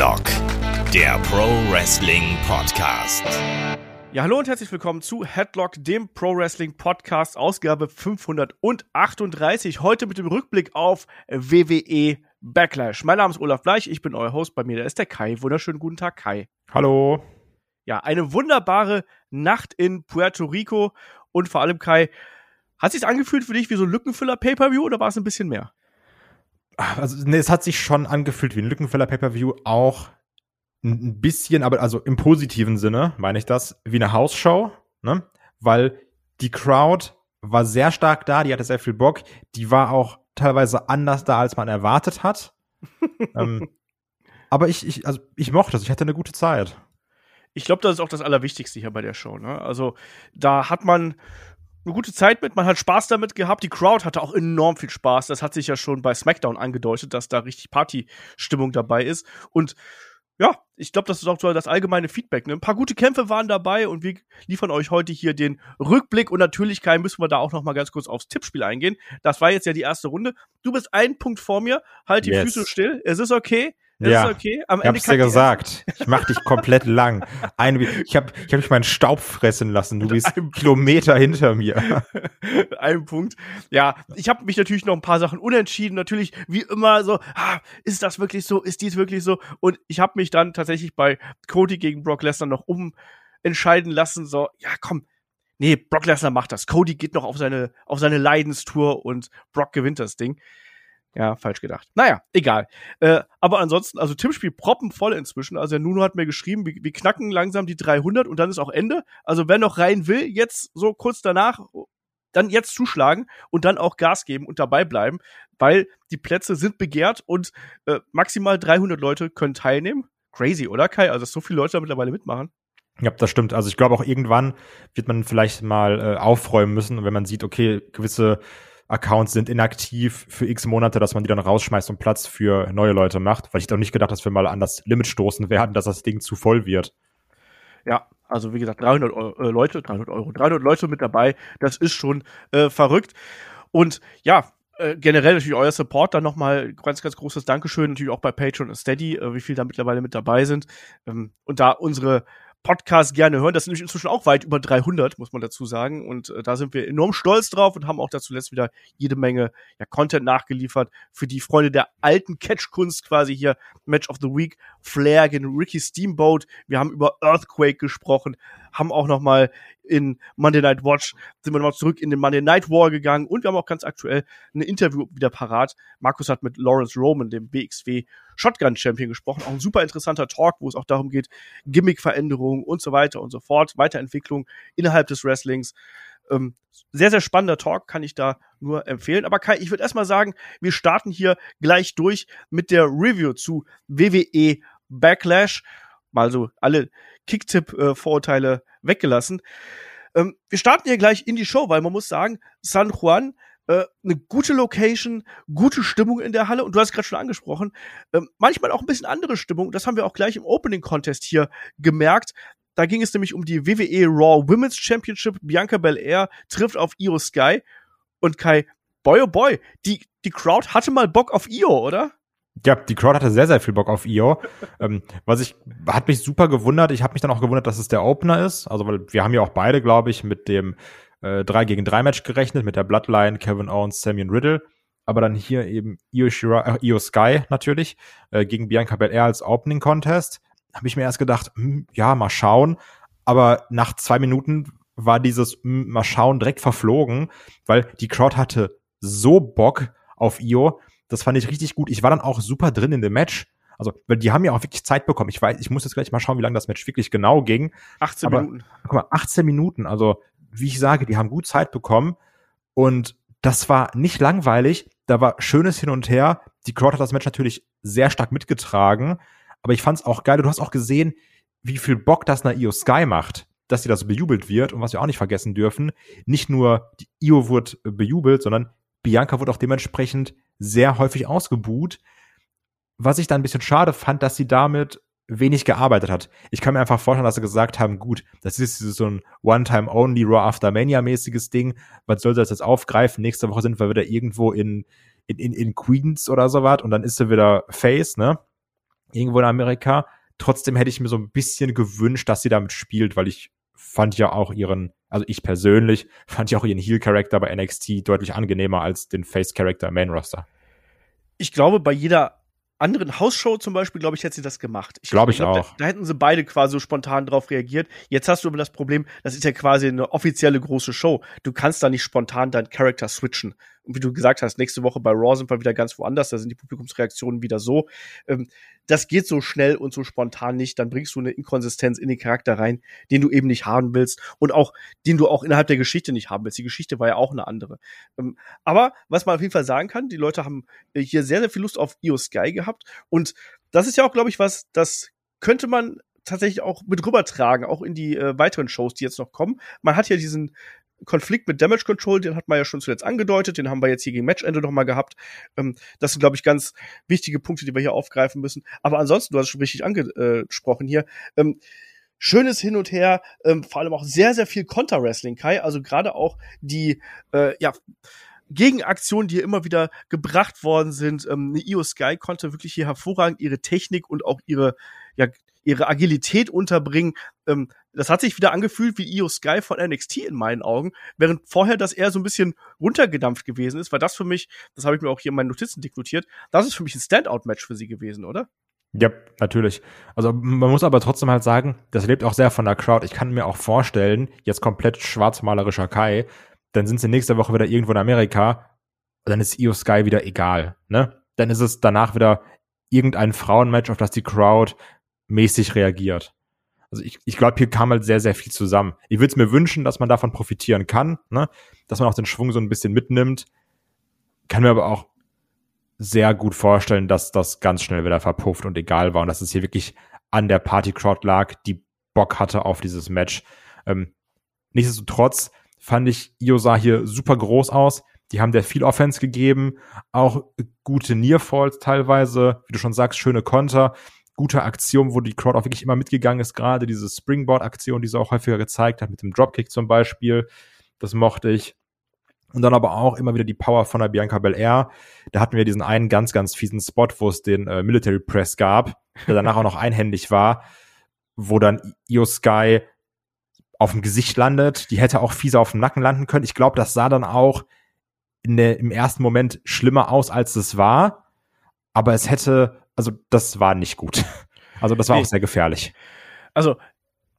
Headlock, der Pro Wrestling Podcast. Ja, hallo und herzlich willkommen zu Headlock, dem Pro Wrestling Podcast, Ausgabe 538. Heute mit dem Rückblick auf WWE Backlash. Mein Name ist Olaf Bleich, ich bin euer Host. Bei mir da ist der Kai. Wunderschönen guten Tag, Kai. Hallo. Ja, eine wunderbare Nacht in Puerto Rico und vor allem Kai. Hat sich angefühlt für dich wie so ein Lückenfüller Pay-per-View oder war es ein bisschen mehr? Also, nee, es hat sich schon angefühlt wie ein Lückenfüller Pay-per-View, auch ein bisschen, aber also im positiven Sinne meine ich das, wie eine Hausshow, ne? Weil die Crowd war sehr stark da, die hatte sehr viel Bock, die war auch teilweise anders da, als man erwartet hat. ähm, aber ich, ich, also ich mochte das, ich hatte eine gute Zeit. Ich glaube, das ist auch das Allerwichtigste hier bei der Show. Ne? Also da hat man eine gute Zeit mit, man hat Spaß damit gehabt. Die Crowd hatte auch enorm viel Spaß. Das hat sich ja schon bei SmackDown angedeutet, dass da richtig Partystimmung dabei ist. Und ja, ich glaube, das ist auch so das allgemeine Feedback. Ne? Ein paar gute Kämpfe waren dabei und wir liefern euch heute hier den Rückblick. Und natürlich, Kai, müssen wir da auch noch mal ganz kurz aufs Tippspiel eingehen. Das war jetzt ja die erste Runde. Du bist einen Punkt vor mir. Halt die yes. Füße still. Es ist okay. Das ja, ist okay. Am Ende ich hab's dir gesagt. Ich mach dich komplett lang. Ein, ich habe ich hab mich meinen Staub fressen lassen. Du bist Kilometer hinter mir. Ein Punkt. Ja, ich habe mich natürlich noch ein paar Sachen unentschieden. Natürlich, wie immer, so, ah, ist das wirklich so? Ist dies wirklich so? Und ich habe mich dann tatsächlich bei Cody gegen Brock Lesnar noch umentscheiden lassen. So, ja, komm, nee, Brock Lesnar macht das. Cody geht noch auf seine, auf seine Leidenstour und Brock gewinnt das Ding. Ja, falsch gedacht. Naja, egal. Äh, aber ansonsten, also Tippspiel proppenvoll inzwischen. Also der Nuno hat mir geschrieben, wir, wir knacken langsam die 300 und dann ist auch Ende. Also wer noch rein will, jetzt so kurz danach, dann jetzt zuschlagen und dann auch Gas geben und dabei bleiben, weil die Plätze sind begehrt und äh, maximal 300 Leute können teilnehmen. Crazy, oder Kai? Also dass so viele Leute da mittlerweile mitmachen. Ja, das stimmt. Also ich glaube auch irgendwann wird man vielleicht mal äh, aufräumen müssen, wenn man sieht, okay, gewisse Accounts sind inaktiv für x Monate, dass man die dann rausschmeißt und Platz für neue Leute macht, weil ich doch nicht gedacht, dass wir mal an das Limit stoßen werden, dass das Ding zu voll wird. Ja, also wie gesagt, 300 Euro, äh, Leute, 300 Euro, 300 Leute mit dabei, das ist schon äh, verrückt. Und ja, äh, generell natürlich euer Support, dann nochmal ganz, ganz großes Dankeschön, natürlich auch bei Patreon und Steady, äh, wie viel da mittlerweile mit dabei sind. Ähm, und da unsere Podcast gerne hören. Das sind nämlich inzwischen auch weit über 300, muss man dazu sagen. Und äh, da sind wir enorm stolz drauf und haben auch dazu letzt wieder jede Menge ja, Content nachgeliefert für die Freunde der alten Catch-Kunst quasi hier. Match of the Week, Flair gegen Ricky Steamboat. Wir haben über Earthquake gesprochen, haben auch noch mal in Monday Night Watch sind wir nochmal zurück in den Monday Night War gegangen und wir haben auch ganz aktuell ein Interview wieder parat. Markus hat mit Lawrence Roman, dem BXW Shotgun Champion, gesprochen. Auch ein super interessanter Talk, wo es auch darum geht, Gimmickveränderungen und so weiter und so fort, Weiterentwicklung innerhalb des Wrestlings. Ähm, sehr, sehr spannender Talk, kann ich da nur empfehlen. Aber Kai, ich würde erstmal sagen, wir starten hier gleich durch mit der Review zu WWE Backlash. Mal so alle Kicktipp-Vorurteile weggelassen. Ähm, wir starten hier gleich in die Show, weil man muss sagen, San Juan, äh, eine gute Location, gute Stimmung in der Halle und du hast gerade schon angesprochen, äh, manchmal auch ein bisschen andere Stimmung. Das haben wir auch gleich im Opening Contest hier gemerkt. Da ging es nämlich um die WWE Raw Women's Championship. Bianca Belair trifft auf Io Sky und Kai, boy oh boy, die, die Crowd hatte mal Bock auf Io, oder? Ja, die Crowd hatte sehr, sehr viel Bock auf Io. ähm, was ich, hat mich super gewundert. Ich habe mich dann auch gewundert, dass es der Opener ist. Also, weil wir haben ja auch beide, glaube ich, mit dem äh, 3 gegen 3 Match gerechnet, mit der Bloodline, Kevin Owens, Samian Riddle. Aber dann hier eben Io, Shira, äh, Io Sky natürlich äh, gegen Bianca Belair als Opening Contest. Habe ich mir erst gedacht, mh, hm, ja, mal schauen. Aber nach zwei Minuten war dieses mh, hm, mal schauen direkt verflogen, weil die Crowd hatte so Bock auf Io das fand ich richtig gut. Ich war dann auch super drin in dem Match. Also, weil die haben ja auch wirklich Zeit bekommen. Ich weiß, ich muss jetzt gleich mal schauen, wie lange das Match wirklich genau ging. 18 Aber, Minuten. Guck mal, 18 Minuten. Also, wie ich sage, die haben gut Zeit bekommen. Und das war nicht langweilig. Da war schönes Hin und Her. Die Crowd hat das Match natürlich sehr stark mitgetragen. Aber ich fand es auch geil. Du hast auch gesehen, wie viel Bock das nach Io Sky macht, dass sie das bejubelt wird. Und was wir auch nicht vergessen dürfen, nicht nur die Io wurde bejubelt, sondern Bianca wurde auch dementsprechend sehr häufig ausgebuht. Was ich dann ein bisschen schade fand, dass sie damit wenig gearbeitet hat. Ich kann mir einfach vorstellen, dass sie gesagt haben, gut, das ist so ein One-Time-Only Raw After Mania-mäßiges Ding. Was soll sie das jetzt aufgreifen? Nächste Woche sind wir wieder irgendwo in, in, in, in Queens oder sowas und dann ist sie wieder Face, ne? irgendwo in Amerika. Trotzdem hätte ich mir so ein bisschen gewünscht, dass sie damit spielt, weil ich fand ja auch ihren, also ich persönlich fand ja auch ihren Heel-Charakter bei NXT deutlich angenehmer als den Face-Charakter im Main-Roster. Ich glaube, bei jeder anderen Hausshow zum Beispiel, glaube ich, hätte sie das gemacht. Ich glaube ich, glaub, auch. Da, da, hätten sie beide quasi so spontan drauf reagiert. Jetzt hast du aber das Problem, das ist ja quasi eine offizielle große Show. Du kannst da nicht spontan deinen Charakter switchen. Und wie du gesagt hast, nächste Woche bei Raw sind wir wieder ganz woanders, da sind die Publikumsreaktionen wieder so. Ähm, das geht so schnell und so spontan nicht, dann bringst du eine Inkonsistenz in den Charakter rein, den du eben nicht haben willst und auch, den du auch innerhalb der Geschichte nicht haben willst. Die Geschichte war ja auch eine andere. Ähm, aber was man auf jeden Fall sagen kann, die Leute haben äh, hier sehr, sehr viel Lust auf Io Sky gehabt und das ist ja auch, glaube ich, was, das könnte man tatsächlich auch mit rübertragen, auch in die äh, weiteren Shows, die jetzt noch kommen. Man hat ja diesen Konflikt mit Damage Control, den hat man ja schon zuletzt angedeutet, den haben wir jetzt hier gegen Matchende nochmal gehabt. Ähm, das sind, glaube ich, ganz wichtige Punkte, die wir hier aufgreifen müssen. Aber ansonsten, du hast es schon richtig angesprochen hier, ähm, schönes Hin und Her, ähm, vor allem auch sehr, sehr viel Konter-Wrestling, Kai. Also gerade auch die, äh, ja, Gegenaktionen, die hier immer wieder gebracht worden sind. Ähm, Io Sky konnte wirklich hier hervorragend ihre Technik und auch ihre, ja, ihre Agilität unterbringen. Ähm, das hat sich wieder angefühlt wie Io Sky von NXT in meinen Augen, während vorher das eher so ein bisschen runtergedampft gewesen ist, war das für mich, das habe ich mir auch hier in meinen Notizen diknotiert, das ist für mich ein Standout-Match für sie gewesen, oder? Ja, natürlich. Also man muss aber trotzdem halt sagen, das lebt auch sehr von der Crowd. Ich kann mir auch vorstellen, jetzt komplett schwarzmalerischer Kai, dann sind sie nächste Woche wieder irgendwo in Amerika, dann ist Io Sky wieder egal, ne? Dann ist es danach wieder irgendein Frauenmatch, auf das die Crowd mäßig reagiert. Also ich, ich glaube, hier kam halt sehr, sehr viel zusammen. Ich würde es mir wünschen, dass man davon profitieren kann, ne? dass man auch den Schwung so ein bisschen mitnimmt. Kann mir aber auch sehr gut vorstellen, dass das ganz schnell wieder verpufft und egal war und dass es hier wirklich an der Party-Crowd lag, die Bock hatte auf dieses Match. Ähm, nichtsdestotrotz fand ich, Io sah hier super groß aus. Die haben der viel Offense gegeben, auch gute Nearfalls teilweise, wie du schon sagst, schöne Konter gute Aktion, wo die Crowd auch wirklich immer mitgegangen ist, gerade diese Springboard-Aktion, die sie auch häufiger gezeigt hat, mit dem Dropkick zum Beispiel. Das mochte ich. Und dann aber auch immer wieder die Power von der Bianca Belair. Da hatten wir diesen einen ganz, ganz fiesen Spot, wo es den äh, Military Press gab, der danach auch noch einhändig war, wo dann Io Sky auf dem Gesicht landet. Die hätte auch fieser auf dem Nacken landen können. Ich glaube, das sah dann auch der, im ersten Moment schlimmer aus, als es war. Aber es hätte also das war nicht gut. Also das war nee. auch sehr gefährlich. Also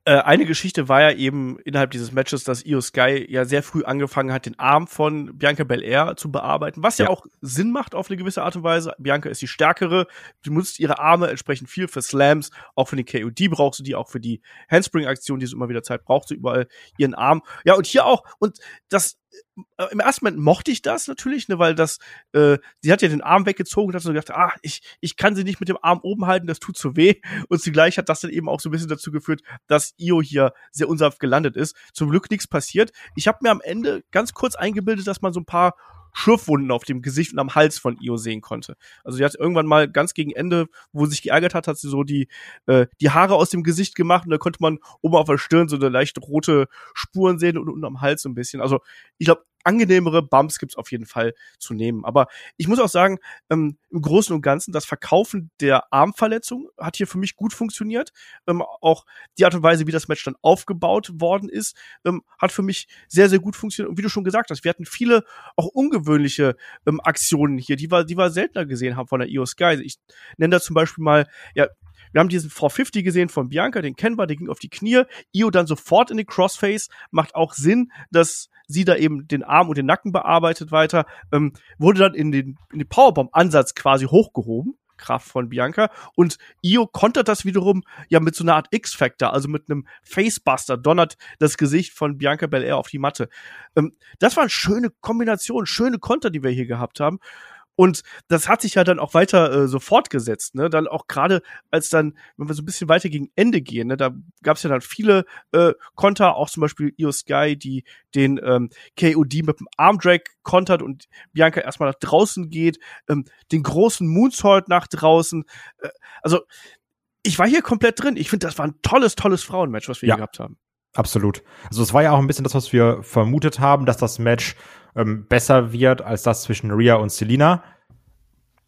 äh, eine Geschichte war ja eben innerhalb dieses Matches, dass Io Sky ja sehr früh angefangen hat, den Arm von Bianca Belair zu bearbeiten, was ja. ja. auch Sinn macht auf eine gewisse Art und Weise. Bianca ist die stärkere, sie nutzt ihre Arme entsprechend viel für Slams, auch für den KOD brauchst du die, auch für die Handspring-Aktion, die sie immer wieder Zeit braucht, sie überall ihren Arm. Ja, und hier auch. Und das im ersten Moment mochte ich das natürlich, ne, weil das, äh, sie hat ja den Arm weggezogen und hat so gedacht, ah, ich, ich kann sie nicht mit dem Arm oben halten, das tut zu weh. Und zugleich hat das dann eben auch so ein bisschen dazu geführt, dass Io hier sehr unsanft gelandet ist. Zum Glück nichts passiert. Ich habe mir am Ende ganz kurz eingebildet, dass man so ein paar Schürfwunden auf dem Gesicht und am Hals von Io sehen konnte. Also sie hat irgendwann mal ganz gegen Ende, wo sie sich geärgert hat, hat sie so die, äh, die Haare aus dem Gesicht gemacht und da konnte man oben auf der Stirn so eine leichte rote Spuren sehen und unten am Hals so ein bisschen. Also ich glaube, angenehmere Bumps gibt's auf jeden Fall zu nehmen. Aber ich muss auch sagen, ähm, im Großen und Ganzen, das Verkaufen der Armverletzung hat hier für mich gut funktioniert. Ähm, auch die Art und Weise, wie das Match dann aufgebaut worden ist, ähm, hat für mich sehr, sehr gut funktioniert. Und wie du schon gesagt hast, wir hatten viele auch ungewöhnliche ähm, Aktionen hier, die wir, die wir seltener gesehen haben von der EOS Sky. Ich nenne da zum Beispiel mal, ja, wir haben diesen 450 gesehen von Bianca, den kennen wir, der ging auf die Knie. Io dann sofort in die Crossface. Macht auch Sinn, dass sie da eben den Arm und den Nacken bearbeitet weiter. Ähm, wurde dann in den, in den Powerbomb-Ansatz quasi hochgehoben. Kraft von Bianca. Und Io kontert das wiederum ja mit so einer Art X-Factor, also mit einem Facebuster, donnert das Gesicht von Bianca Belair auf die Matte. Ähm, das war eine schöne Kombination, schöne Konter, die wir hier gehabt haben. Und das hat sich ja dann auch weiter äh, so fortgesetzt, ne? Dann auch gerade als dann, wenn wir so ein bisschen weiter gegen Ende gehen, ne, da gab es ja dann viele äh, Konter, auch zum Beispiel Io Sky, die den ähm, KOD mit dem Armdrag kontert und Bianca erstmal nach draußen geht, ähm, den großen Moonsault nach draußen. Äh, also ich war hier komplett drin. Ich finde, das war ein tolles, tolles Frauenmatch, was wir ja. hier gehabt haben. Absolut. Also es war ja auch ein bisschen das, was wir vermutet haben, dass das Match ähm, besser wird als das zwischen Rhea und Selina.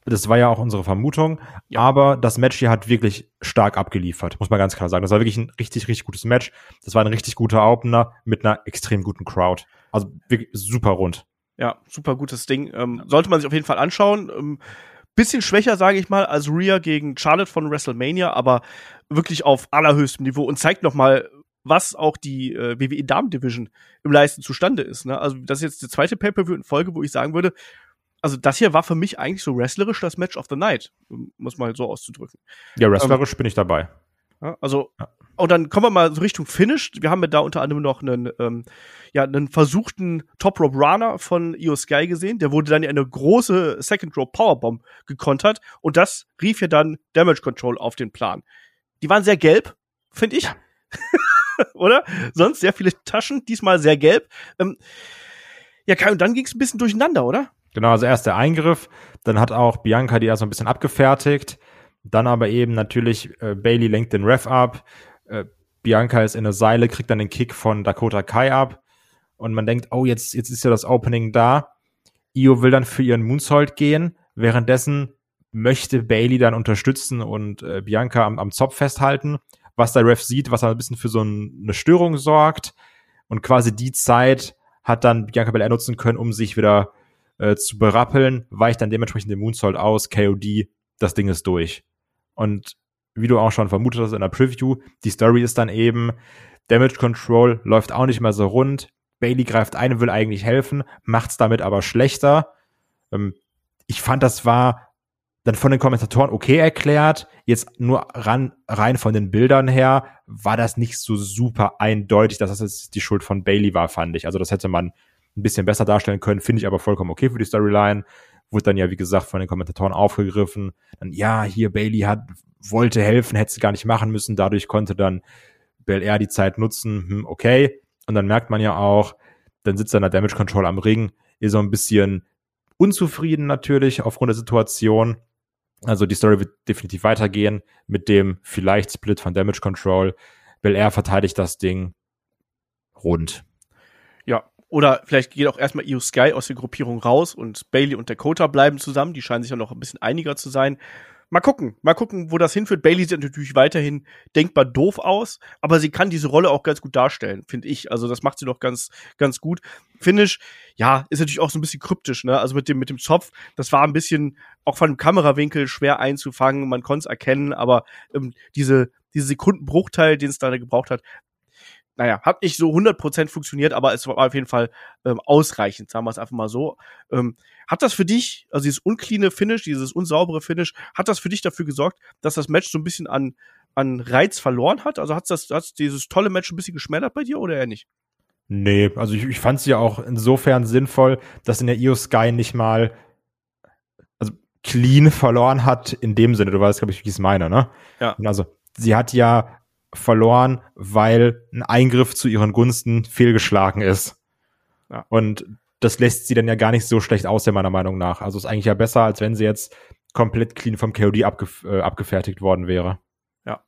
Das war ja auch unsere Vermutung. Ja. Aber das Match hier hat wirklich stark abgeliefert, muss man ganz klar sagen. Das war wirklich ein richtig, richtig gutes Match. Das war ein richtig guter Opener mit einer extrem guten Crowd. Also wirklich super rund. Ja, super gutes Ding. Ähm, sollte man sich auf jeden Fall anschauen. Ähm, bisschen schwächer, sage ich mal, als Rhea gegen Charlotte von WrestleMania, aber wirklich auf allerhöchstem Niveau und zeigt noch mal, was auch die äh, WWE Damen Division im Leisten zustande ist. Ne? Also das ist jetzt der zweite Pay-per-View in Folge, wo ich sagen würde, also das hier war für mich eigentlich so wrestlerisch das Match of the Night, muss man so auszudrücken. Ja, wrestlerisch ähm, bin ich dabei. Ja, also ja. und dann kommen wir mal so Richtung Finish. Wir haben ja da unter anderem noch einen, ähm, ja, einen versuchten Top Rope Runner von Io Sky gesehen. Der wurde dann in eine große Second Rope Powerbomb gekontert und das rief ja dann Damage Control auf den Plan. Die waren sehr gelb, finde ich. Ja. Oder? Sonst sehr viele Taschen, diesmal sehr gelb. Ähm, ja, Kai, und dann ging es ein bisschen durcheinander, oder? Genau, also erst der Eingriff, dann hat auch Bianca die erstmal ein bisschen abgefertigt, dann aber eben natürlich äh, Bailey lenkt den Ref ab, äh, Bianca ist in der Seile, kriegt dann den Kick von Dakota Kai ab und man denkt, oh, jetzt, jetzt ist ja das Opening da. Io will dann für ihren Moonsault gehen, währenddessen möchte Bailey dann unterstützen und äh, Bianca am, am Zopf festhalten, was der Ref sieht, was ein bisschen für so ein, eine Störung sorgt und quasi die Zeit hat dann Bianca Belair nutzen können, um sich wieder äh, zu berappeln, weicht dann dementsprechend den Moonsault aus, KOD, das Ding ist durch. Und wie du auch schon vermutet hast in der Preview, die Story ist dann eben, Damage Control läuft auch nicht mehr so rund. Bailey greift ein, will eigentlich helfen, macht's damit aber schlechter. Ähm, ich fand, das war dann von den Kommentatoren okay erklärt. Jetzt nur ran, rein von den Bildern her war das nicht so super eindeutig, dass das jetzt die Schuld von Bailey war, fand ich. Also das hätte man ein bisschen besser darstellen können, finde ich aber vollkommen okay für die Storyline. Wurde dann ja, wie gesagt, von den Kommentatoren aufgegriffen. Dann, ja, hier Bailey hat, wollte helfen, hätte sie gar nicht machen müssen. Dadurch konnte dann Bel Air die Zeit nutzen. Hm, okay. Und dann merkt man ja auch, dann sitzt dann der Damage Control am Ring, ist so ein bisschen unzufrieden natürlich aufgrund der Situation. Also die Story wird definitiv weitergehen mit dem vielleicht Split von Damage Control. Bel Air verteidigt das Ding rund. Ja, oder vielleicht geht auch erstmal Io Sky aus der Gruppierung raus und Bailey und Dakota bleiben zusammen. Die scheinen sich ja noch ein bisschen einiger zu sein. Mal gucken, mal gucken, wo das hinführt. Bailey sieht natürlich weiterhin denkbar doof aus, aber sie kann diese Rolle auch ganz gut darstellen, finde ich. Also das macht sie doch ganz, ganz gut. Finish, ja, ist natürlich auch so ein bisschen kryptisch, ne? Also mit dem, mit dem Zopf, das war ein bisschen auch von dem Kamerawinkel schwer einzufangen. Man konnte es erkennen, aber ähm, diese, diese Sekundenbruchteil, den es da gebraucht hat, naja, hat nicht so 100% funktioniert, aber es war auf jeden Fall ähm, ausreichend, sagen wir es einfach mal so. Ähm, hat das für dich, also dieses uncleane Finish, dieses unsaubere Finish, hat das für dich dafür gesorgt, dass das Match so ein bisschen an, an Reiz verloren hat? Also hat das hat's dieses tolle Match ein bisschen geschmälert bei dir oder eher nicht? Nee, also ich, ich fand es ja auch insofern sinnvoll, dass in der Io Sky nicht mal also clean verloren hat in dem Sinne, du weißt, glaube ich, wie ich es meine, ne? Ja. Also sie hat ja verloren, weil ein Eingriff zu ihren Gunsten fehlgeschlagen ist. Ja. Und das lässt sie dann ja gar nicht so schlecht aussehen, meiner Meinung nach. Also ist eigentlich ja besser, als wenn sie jetzt komplett clean vom KOD abgef äh, abgefertigt worden wäre. Ja.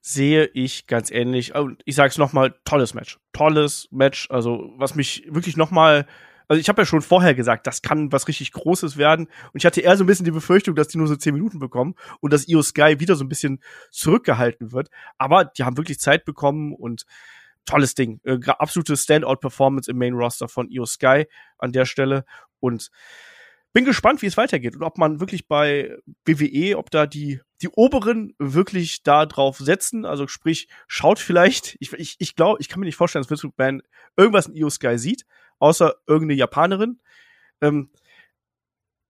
Sehe ich ganz ähnlich. Und ich sage es nochmal, tolles Match. Tolles Match. Also, was mich wirklich nochmal also ich habe ja schon vorher gesagt, das kann was richtig Großes werden. Und ich hatte eher so ein bisschen die Befürchtung, dass die nur so zehn Minuten bekommen und dass Io Sky wieder so ein bisschen zurückgehalten wird. Aber die haben wirklich Zeit bekommen und tolles Ding. Äh, absolute Standout-Performance im Main-Roster von Io Sky an der Stelle. Und bin gespannt, wie es weitergeht und ob man wirklich bei WWE, ob da die die Oberen wirklich da drauf setzen. Also sprich, schaut vielleicht, ich, ich, ich glaube, ich kann mir nicht vorstellen, dass Vince McMahon irgendwas in Io Sky sieht, außer irgendeine Japanerin. Ähm,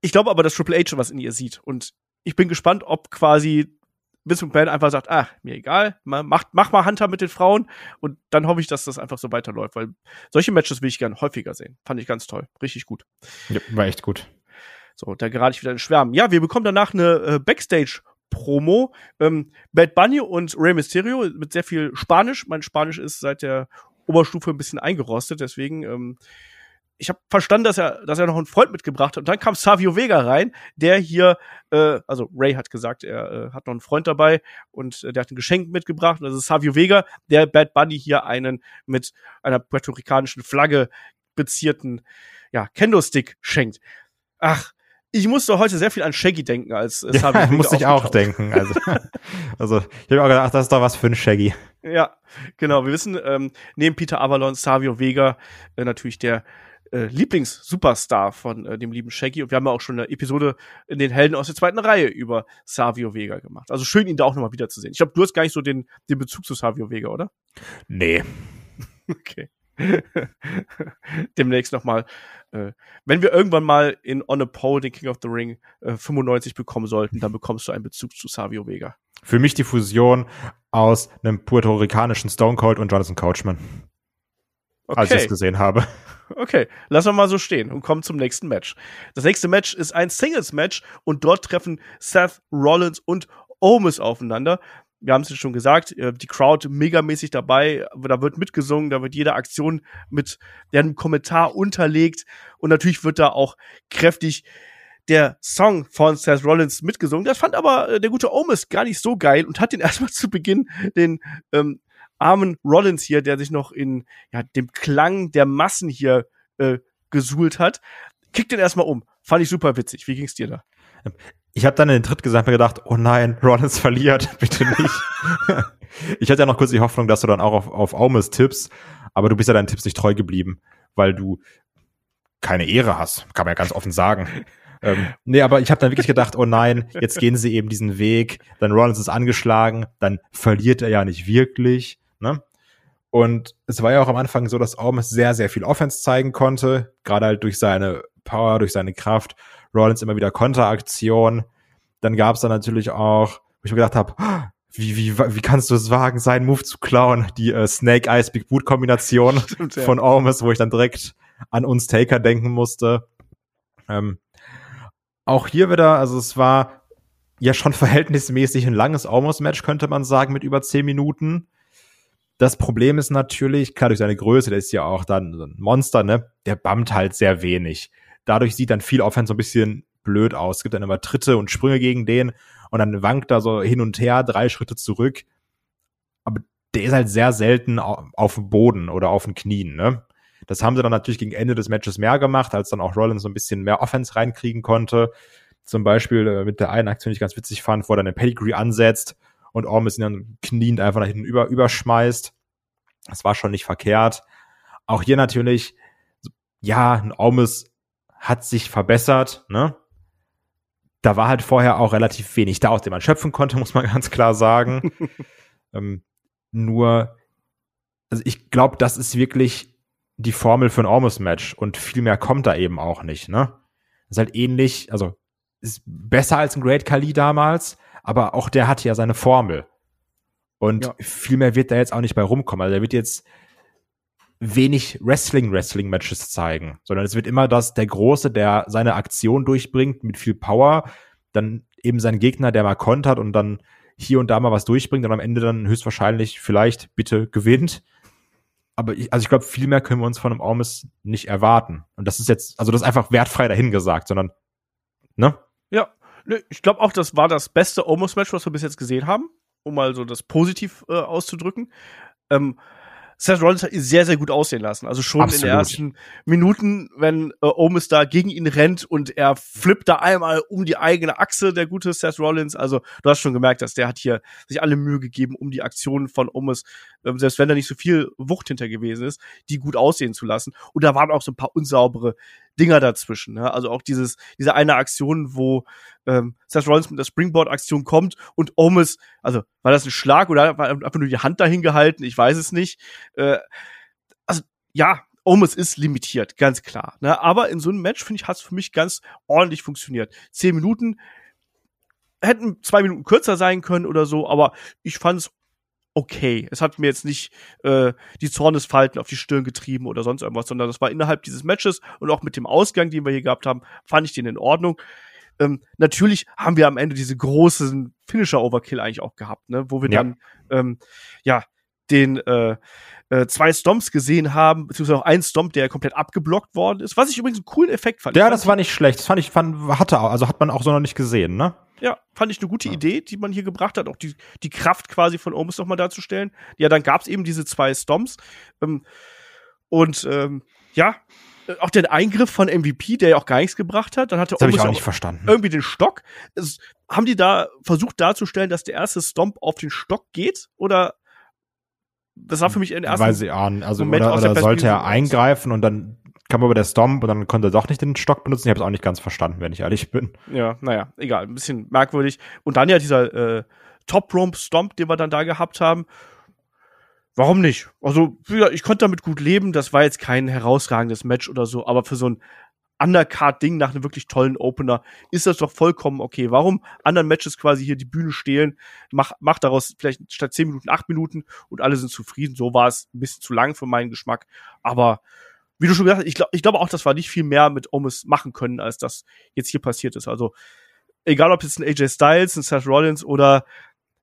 ich glaube aber, dass Triple H was in ihr sieht. Und ich bin gespannt, ob quasi Vince McMahon einfach sagt, ah, mir egal, mach, mach mal Hunter mit den Frauen. Und dann hoffe ich, dass das einfach so weiterläuft, weil solche Matches will ich gern häufiger sehen. Fand ich ganz toll. Richtig gut. Ja, war echt gut. So, da gerate ich wieder in Schwärmen. Ja, wir bekommen danach eine äh, Backstage Promo. Ähm, Bad Bunny und Rey Mysterio mit sehr viel Spanisch. Mein Spanisch ist seit der Oberstufe ein bisschen eingerostet, deswegen ähm, ich habe verstanden, dass er, dass er noch einen Freund mitgebracht hat. Und dann kam Savio Vega rein, der hier, äh, also Ray hat gesagt, er äh, hat noch einen Freund dabei und äh, der hat ein Geschenk mitgebracht. Und das ist Savio Vega, der Bad Bunny hier einen mit einer puerto-ricanischen Flagge bezierten, ja, Kendo-Stick schenkt. Ach, ich musste heute sehr viel an Shaggy denken, als äh, ja, musste ich auch denken. Also, also ich habe auch gedacht, das ist doch was für ein Shaggy. Ja, genau. Wir wissen, ähm, neben Peter Avalon, Savio Vega äh, natürlich der äh, Lieblings-Superstar von äh, dem lieben Shaggy. Und wir haben ja auch schon eine Episode in den Helden aus der zweiten Reihe über Savio Vega gemacht. Also schön, ihn da auch nochmal wiederzusehen. Ich glaube, du hast gar nicht so den, den Bezug zu Savio Vega, oder? Nee. okay. Demnächst nochmal. Äh, wenn wir irgendwann mal in On a Pole den King of the Ring äh, 95 bekommen sollten, dann bekommst du einen Bezug zu Savio Vega. Für mich die Fusion aus einem puerto-ricanischen Stone Cold und Jonathan Couchman. Okay. Als ich es gesehen habe. Okay, lassen wir mal so stehen und kommen zum nächsten Match. Das nächste Match ist ein Singles-Match und dort treffen Seth Rollins und Omis aufeinander. Wir haben es ja schon gesagt, äh, die Crowd megamäßig dabei, da wird mitgesungen, da wird jede Aktion mit deren Kommentar unterlegt und natürlich wird da auch kräftig der Song von Seth Rollins mitgesungen. Das fand aber äh, der gute Omis gar nicht so geil und hat den erstmal zu Beginn den ähm, armen Rollins hier, der sich noch in ja, dem Klang der Massen hier äh, gesuhlt hat, kickt den erstmal um. Fand ich super witzig. Wie ging's dir da? Ich habe dann in den Tritt gesagt mir gedacht, oh nein, Rollins verliert, bitte nicht. ich hatte ja noch kurz die Hoffnung, dass du dann auch auf, auf Aumes tippst, aber du bist ja deinen Tipps nicht treu geblieben, weil du keine Ehre hast, kann man ja ganz offen sagen. Ähm, nee, aber ich habe dann wirklich gedacht, oh nein, jetzt gehen sie eben diesen Weg, dann Rollins ist angeschlagen, dann verliert er ja nicht wirklich. Ne? Und es war ja auch am Anfang so, dass Ormes sehr, sehr viel Offense zeigen konnte, gerade halt durch seine Power, durch seine Kraft. Rollins immer wieder Konteraktion. Dann gab es dann natürlich auch, wo ich mir gedacht habe, wie, wie, wie kannst du es wagen, seinen Move zu klauen? Die äh, Snake Eyes Big Boot Kombination Stimmt, ja. von Ormes, wo ich dann direkt an uns Taker denken musste. Ähm, auch hier wieder, also es war ja schon verhältnismäßig ein langes Ormus-Match, könnte man sagen, mit über zehn Minuten. Das Problem ist natürlich, klar, durch seine Größe, der ist ja auch dann ein Monster, ne? Der bammt halt sehr wenig. Dadurch sieht dann viel Offense so ein bisschen blöd aus. Es gibt dann immer Tritte und Sprünge gegen den und dann wankt er so hin und her, drei Schritte zurück. Aber der ist halt sehr selten auf dem Boden oder auf den Knien, ne? Das haben sie dann natürlich gegen Ende des Matches mehr gemacht, als dann auch Rollins so ein bisschen mehr Offense reinkriegen konnte. Zum Beispiel äh, mit der einen Aktion, die ich ganz witzig fand, wo er dann den Pedigree ansetzt und Ormis ihn dann kniend einfach nach hinten über, überschmeißt. Das war schon nicht verkehrt. Auch hier natürlich, ja, ein Ormis hat sich verbessert, ne? Da war halt vorher auch relativ wenig da, aus dem man schöpfen konnte, muss man ganz klar sagen. ähm, nur, also ich glaube, das ist wirklich die Formel für ein Ormus-Match und viel mehr kommt da eben auch nicht, ne? Das ist halt ähnlich, also ist besser als ein Great Kali damals, aber auch der hat ja seine Formel. Und ja. viel mehr wird da jetzt auch nicht bei rumkommen. Also er wird jetzt wenig Wrestling-Wrestling-Matches zeigen, sondern es wird immer das, der Große, der seine Aktion durchbringt mit viel Power, dann eben sein Gegner, der mal kontert und dann hier und da mal was durchbringt und am Ende dann höchstwahrscheinlich vielleicht bitte gewinnt. Aber ich, also ich glaube, viel mehr können wir uns von einem Ormis nicht erwarten. Und das ist jetzt, also das ist einfach wertfrei dahingesagt, sondern, ne? Ja, ich glaube auch, das war das beste Omos-Match, was wir bis jetzt gesehen haben, um mal so das positiv äh, auszudrücken. Ähm, Seth Rollins hat ihn sehr, sehr gut aussehen lassen. Also schon Absolut. in den ersten Minuten, wenn äh, Omis da gegen ihn rennt und er flippt da einmal um die eigene Achse, der gute Seth Rollins. Also du hast schon gemerkt, dass der hat hier sich alle Mühe gegeben, um die Aktionen von Omis, ähm, selbst wenn da nicht so viel Wucht hinter gewesen ist, die gut aussehen zu lassen. Und da waren auch so ein paar unsaubere Dinger dazwischen. Ne? Also auch dieses, diese eine Aktion, wo ähm, Seth Rollins mit der Springboard-Aktion kommt und Omis, also war das ein Schlag oder war einfach nur die Hand dahin gehalten? Ich weiß es nicht. Äh, also ja, Omis ist limitiert, ganz klar. Ne? Aber in so einem Match, finde ich, hat es für mich ganz ordentlich funktioniert. Zehn Minuten hätten zwei Minuten kürzer sein können oder so, aber ich fand es okay. Es hat mir jetzt nicht äh, die Zornesfalten auf die Stirn getrieben oder sonst irgendwas, sondern das war innerhalb dieses Matches und auch mit dem Ausgang, den wir hier gehabt haben, fand ich den in Ordnung. Ähm, natürlich haben wir am Ende diese großen Finisher-Overkill eigentlich auch gehabt, ne? wo wir ja. dann ähm, ja den äh, äh, zwei Stomps gesehen haben, beziehungsweise auch ein Stomp, der komplett abgeblockt worden ist, was ich übrigens einen coolen Effekt fand. Ja, das war nicht schlecht. Das fand ich, fand, hatte, also hat man auch so noch nicht gesehen, ne? Ja, fand ich eine gute ja. Idee, die man hier gebracht hat, auch die, die Kraft quasi von Omus nochmal darzustellen. Ja, dann gab's eben diese zwei Stomps. Ähm, und ähm, ja, äh, auch den Eingriff von MVP, der ja auch gar nichts gebracht hat. Dann hatte habe ich auch nicht verstanden. irgendwie den Stock. Es, haben die da versucht darzustellen, dass der erste Stomp auf den Stock geht? Oder das war für mich in ersten Weil sie ahnen, also Moment oder, oder sollte er eingreifen und dann kam aber der Stomp und dann konnte er doch nicht den Stock benutzen. Ich habe es auch nicht ganz verstanden, wenn ich ehrlich bin. Ja, naja, egal, ein bisschen merkwürdig. Und dann ja dieser äh, Top Rope Stomp, den wir dann da gehabt haben. Warum nicht? Also, gesagt, ich konnte damit gut leben. Das war jetzt kein herausragendes Match oder so, aber für so ein Undercard-Ding nach einem wirklich tollen Opener ist das doch vollkommen okay. Warum anderen Matches quasi hier die Bühne stehlen? Mach, mach daraus vielleicht statt 10 Minuten 8 Minuten und alle sind zufrieden. So war es ein bisschen zu lang für meinen Geschmack. Aber wie du schon gesagt hast, ich, glaub, ich glaube auch, dass wir nicht viel mehr mit Omis machen können, als das jetzt hier passiert ist. Also, egal ob jetzt ein AJ Styles, ein Seth Rollins oder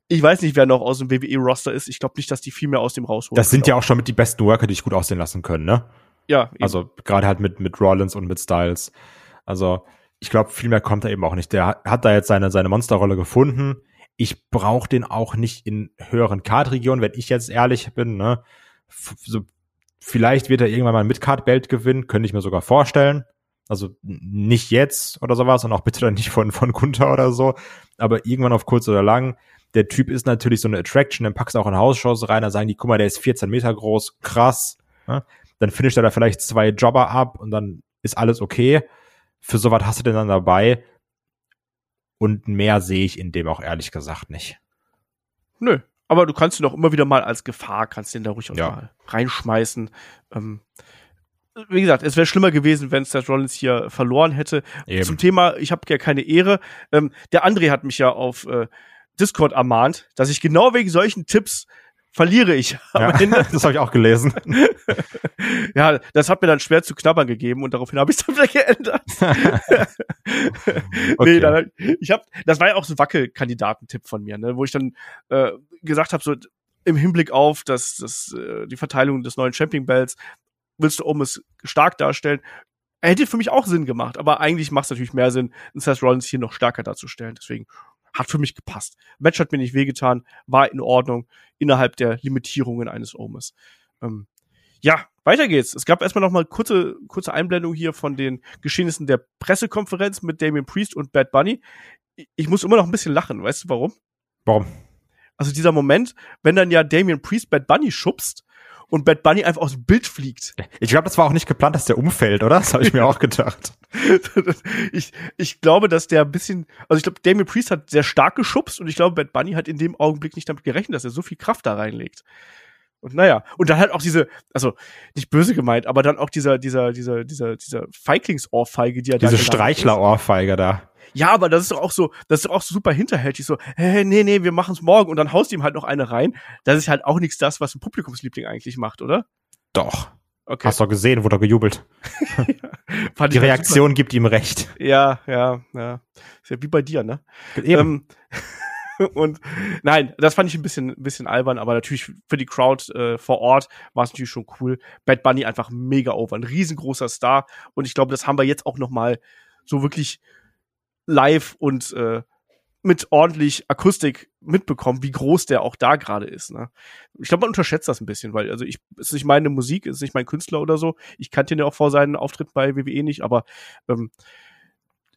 ich weiß nicht, wer noch aus dem WWE-Roster ist. Ich glaube nicht, dass die viel mehr aus dem rausholen. Das sind ja auch schon mit die besten Worker, die ich gut aussehen lassen können, ne? ja, eben. Also gerade halt mit, mit Rollins und mit Styles. Also ich glaube, viel mehr kommt er eben auch nicht. Der hat- da jetzt seine, seine Monsterrolle gefunden. Ich brauche den auch nicht in höheren Card-Regionen, wenn ich jetzt ehrlich bin. Ne? So, vielleicht wird er irgendwann mal ein Mid-Card-Belt gewinnen, könnte ich mir sogar vorstellen. Also nicht jetzt oder sowas und auch bitte dann nicht von, von Gunther oder so, aber irgendwann auf kurz oder lang. Der Typ ist natürlich so eine Attraction, dann packst du auch in Hausshows rein, dann sagen die, guck mal, der ist 14 Meter groß, krass. Ne? Dann finisht er da vielleicht zwei Jobber ab und dann ist alles okay. Für sowas hast du den dann dabei. Und mehr sehe ich in dem auch ehrlich gesagt nicht. Nö. Aber du kannst ihn doch immer wieder mal als Gefahr, kannst den da ruhig auch Ja. mal reinschmeißen. Ähm, wie gesagt, es wäre schlimmer gewesen, wenn Seth Rollins hier verloren hätte. Eben. Zum Thema, ich habe ja keine Ehre. Ähm, der André hat mich ja auf äh, Discord ermahnt, dass ich genau wegen solchen Tipps verliere ich Ja, das habe ich auch gelesen. ja, das hat mir dann schwer zu knabbern gegeben und daraufhin habe ich es dann wieder geändert. Okay. Nee, dann, ich hab, das war ja auch so ein Wackelkandidatentipp von mir, ne, wo ich dann äh, gesagt habe, so im Hinblick auf das, das, äh, die Verteilung des neuen Champion Bells, willst du es stark darstellen? Hätte für mich auch Sinn gemacht, aber eigentlich macht es natürlich mehr Sinn, Seth Rollins hier noch stärker darzustellen. Deswegen hat für mich gepasst. Match hat mir nicht wehgetan, war in Ordnung innerhalb der Limitierungen eines Omes. Ähm, ja, weiter geht's. Es gab erstmal noch mal kurze, kurze Einblendung hier von den Geschehnissen der Pressekonferenz mit Damien Priest und Bad Bunny. Ich muss immer noch ein bisschen lachen. Weißt du warum? Warum? Also dieser Moment, wenn dann ja Damien Priest Bad Bunny schubst und Bad Bunny einfach aus dem Bild fliegt. Ich glaube, das war auch nicht geplant, dass der umfällt, oder? Das habe ich mir auch gedacht. ich, ich glaube, dass der ein bisschen, also ich glaube, Damien Priest hat sehr stark geschubst und ich glaube, Bad Bunny hat in dem Augenblick nicht damit gerechnet, dass er so viel Kraft da reinlegt. Und naja, und dann halt auch diese, also nicht böse gemeint, aber dann auch dieser, dieser, dieser, dieser, dieser Feiglingsohrfeige, die er da Diese gelandet ist. Streichler-Ohrfeige da. Ja, aber das ist doch auch so, das ist doch auch so super hinterhältig, so, hey, nee, nee, wir machen's morgen und dann haust du ihm halt noch eine rein. Das ist halt auch nichts das, was ein Publikumsliebling eigentlich macht, oder? Doch. Okay. Hast du gesehen, wurde gejubelt. Fand Die Reaktion gibt ihm recht. Super. Ja, ja, ja. Ist ja wie bei dir, ne? Eben. Ähm, und nein, das fand ich ein bisschen, ein bisschen albern, aber natürlich für die Crowd äh, vor Ort war es natürlich schon cool. Bad Bunny einfach mega over, ein riesengroßer Star und ich glaube, das haben wir jetzt auch noch mal so wirklich live und äh, mit ordentlich Akustik mitbekommen, wie groß der auch da gerade ist. Ne? Ich glaube, man unterschätzt das ein bisschen, weil also ich es ist nicht meine Musik, ist nicht mein Künstler oder so. Ich kannte ihn ja auch vor seinen Auftritten bei WWE nicht, aber ähm,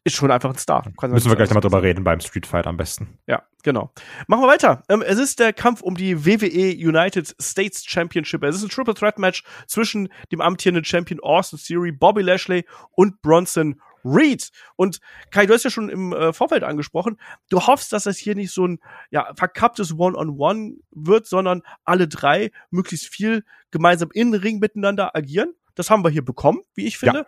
ist schon einfach ein Star. Kann Müssen wir gleich nochmal drüber reden beim Street Fight am besten. ja, genau. Machen wir weiter. Ähm, es ist der Kampf um die WWE United States Championship. Es ist ein Triple Threat Match zwischen dem amtierenden Champion Austin Theory, Bobby Lashley und Bronson Reed. Und Kai, du hast ja schon im äh, Vorfeld angesprochen, du hoffst, dass das hier nicht so ein ja, verkapptes One-on-One wird, sondern alle drei möglichst viel gemeinsam in den Ring miteinander agieren. Das haben wir hier bekommen, wie ich finde.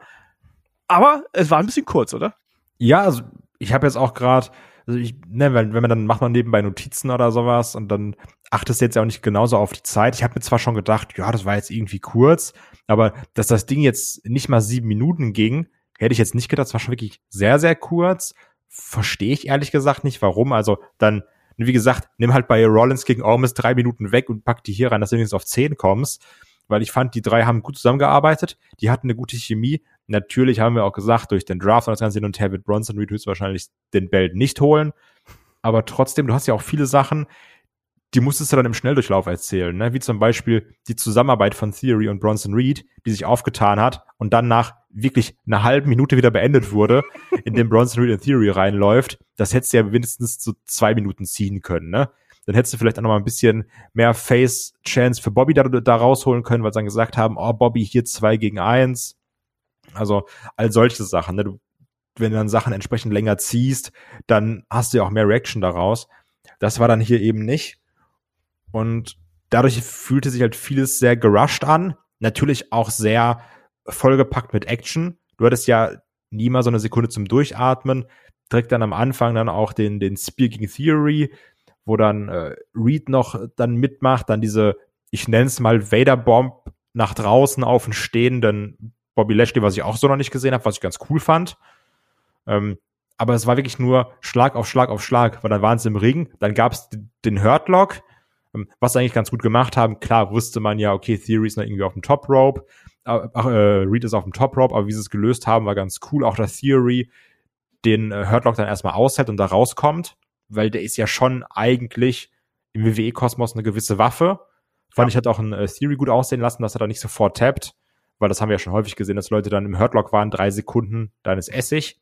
Aber es war ein bisschen kurz, oder? Ja, also ich habe jetzt auch gerade, also ich, ne, wenn, wenn man dann macht man nebenbei Notizen oder sowas und dann achtest du jetzt ja auch nicht genauso auf die Zeit. Ich habe mir zwar schon gedacht, ja, das war jetzt irgendwie kurz, aber dass das Ding jetzt nicht mal sieben Minuten ging, hätte ich jetzt nicht gedacht. Das war schon wirklich sehr, sehr kurz. Verstehe ich ehrlich gesagt nicht, warum. Also dann, wie gesagt, nimm halt bei Rollins gegen Ormis drei Minuten weg und pack die hier rein, dass du wenigstens auf zehn kommst. Weil ich fand, die drei haben gut zusammengearbeitet, die hatten eine gute Chemie. Natürlich haben wir auch gesagt, durch den Draft und das Ganze hin und her wird Bronson Reed höchstwahrscheinlich den Belt nicht holen. Aber trotzdem, du hast ja auch viele Sachen, die musstest du dann im Schnelldurchlauf erzählen, ne? wie zum Beispiel die Zusammenarbeit von Theory und Bronson Reed, die sich aufgetan hat und dann nach wirklich eine halbe Minute wieder beendet wurde, in dem Bronson Reed in Theory reinläuft, das hättest du ja mindestens so zwei Minuten ziehen können, ne? Dann hättest du vielleicht auch noch mal ein bisschen mehr Face-Chance für Bobby da, da rausholen können, weil sie dann gesagt haben, oh, Bobby hier zwei gegen eins. Also all solche Sachen, ne? Du, wenn du dann Sachen entsprechend länger ziehst, dann hast du ja auch mehr Reaction daraus. Das war dann hier eben nicht. Und dadurch fühlte sich halt vieles sehr gerusht an. Natürlich auch sehr vollgepackt mit Action. Du hattest ja nie mal so eine Sekunde zum Durchatmen. Direkt dann am Anfang dann auch den, den Spear gegen Theory, wo dann äh, Reed noch dann mitmacht, dann diese, ich nenne es mal Vader-Bomb nach draußen auf den stehenden Bobby Lashley, was ich auch so noch nicht gesehen habe, was ich ganz cool fand. Ähm, aber es war wirklich nur Schlag auf Schlag auf Schlag, weil dann waren sie im Ring, dann gab es den Hurtlock, ähm, was sie eigentlich ganz gut gemacht haben. Klar wusste man ja, okay, Theory ist noch irgendwie auf dem Top Rope, ach, äh, Reed ist auf dem Top Rope, aber wie sie es gelöst haben, war ganz cool. Auch der Theory den äh, Hurtlock dann erstmal aushält und da rauskommt, weil der ist ja schon eigentlich im WWE-Kosmos eine gewisse Waffe. Fand ja. ich, hat auch ein äh, Theory gut aussehen lassen, dass er da nicht sofort tappt, weil das haben wir ja schon häufig gesehen, dass Leute dann im Hurtlock waren, drei Sekunden, dann ist Essig.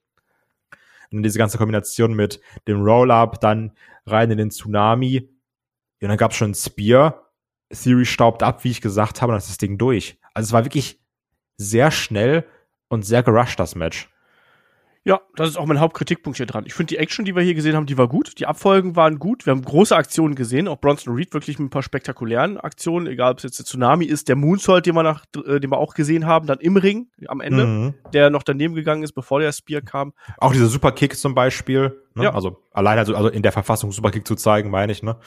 Und diese ganze Kombination mit dem Roll-Up, dann rein in den Tsunami. Ja, dann gab es schon ein Spear. Theory staubt ab, wie ich gesagt habe, und dann ist das Ding durch. Also es war wirklich sehr schnell und sehr gerusht, das Match. Ja, das ist auch mein Hauptkritikpunkt hier dran. Ich finde die Action, die wir hier gesehen haben, die war gut. Die Abfolgen waren gut. Wir haben große Aktionen gesehen. Auch Bronson Reed wirklich mit ein paar spektakulären Aktionen. Egal, ob es jetzt der Tsunami ist, der Moonsault, den wir, nach, äh, den wir auch gesehen haben, dann im Ring am Ende, mhm. der noch daneben gegangen ist, bevor der Spear kam. Auch dieser Superkick zum Beispiel. Ne? Ja. Also allein also, also in der Verfassung Superkick zu zeigen, meine ich. Ne?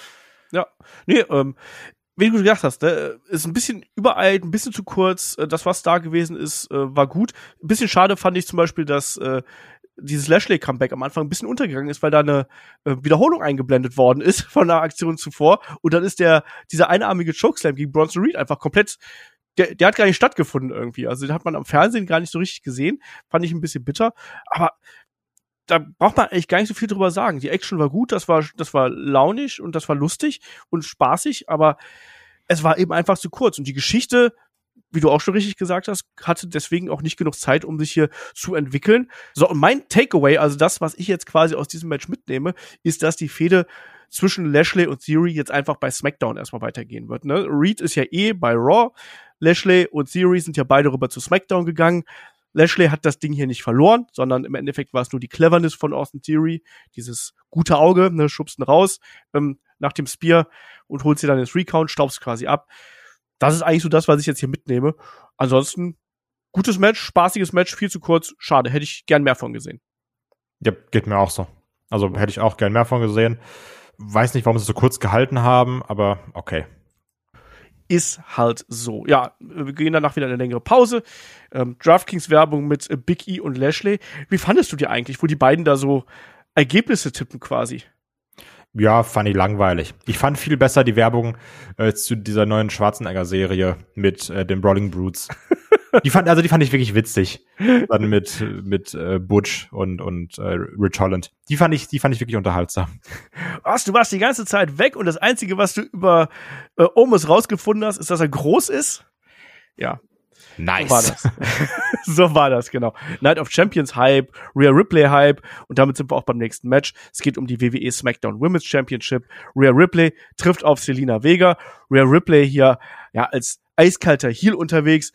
Ja, nee, ähm, wie du gesagt hast, ne, ist ein bisschen übereilt, ein bisschen zu kurz. Äh, das, was da gewesen ist, äh, war gut. Ein bisschen schade fand ich zum Beispiel, dass äh, dieses Lashley-Comeback am Anfang ein bisschen untergegangen ist, weil da eine äh, Wiederholung eingeblendet worden ist von der Aktion zuvor. Und dann ist der, dieser einarmige Chokeslam gegen Bronson Reed einfach komplett, der, der hat gar nicht stattgefunden irgendwie. Also den hat man am Fernsehen gar nicht so richtig gesehen. Fand ich ein bisschen bitter. Aber da braucht man eigentlich gar nicht so viel drüber sagen. Die Action war gut, das war, das war launig und das war lustig und spaßig, aber es war eben einfach zu kurz. Und die Geschichte, wie du auch schon richtig gesagt hast, hatte deswegen auch nicht genug Zeit, um sich hier zu entwickeln. So, und mein Takeaway, also das, was ich jetzt quasi aus diesem Match mitnehme, ist, dass die Fehde zwischen Lashley und Theory jetzt einfach bei SmackDown erstmal weitergehen wird. Ne? Reed ist ja eh bei Raw. Lashley und Theory sind ja beide rüber zu SmackDown gegangen. Lashley hat das Ding hier nicht verloren, sondern im Endeffekt war es nur die Cleverness von Austin Theory, dieses gute Auge, ne, schubst ihn raus ähm, nach dem Spear und holt sie dann ins Recount, staubst quasi ab. Das ist eigentlich so das, was ich jetzt hier mitnehme. Ansonsten gutes Match, spaßiges Match, viel zu kurz, schade, hätte ich gern mehr von gesehen. Ja, geht mir auch so. Also hätte ich auch gern mehr von gesehen. Weiß nicht, warum sie so kurz gehalten haben, aber okay ist halt so. Ja, wir gehen danach wieder eine längere Pause. Ähm, DraftKings-Werbung mit äh, Big E und Lashley. Wie fandest du die eigentlich, wo die beiden da so Ergebnisse tippen quasi? Ja, fand ich langweilig. Ich fand viel besser die Werbung äh, zu dieser neuen Schwarzenegger-Serie mit äh, den Brawling Brutes. die fand, also die fand ich wirklich witzig. Dann mit, mit äh, Butch und, und äh, Rich Holland. Die fand ich, die fand ich wirklich unterhaltsam. Was, du warst die ganze Zeit weg und das Einzige, was du über äh, Omos rausgefunden hast, ist, dass er groß ist? Ja. Nice. So war das. so war das, genau. Night of Champions Hype, Rhea Ripley Hype und damit sind wir auch beim nächsten Match. Es geht um die WWE SmackDown Women's Championship. Rhea Ripley trifft auf Selina Vega. Rhea Ripley hier ja als eiskalter Heel unterwegs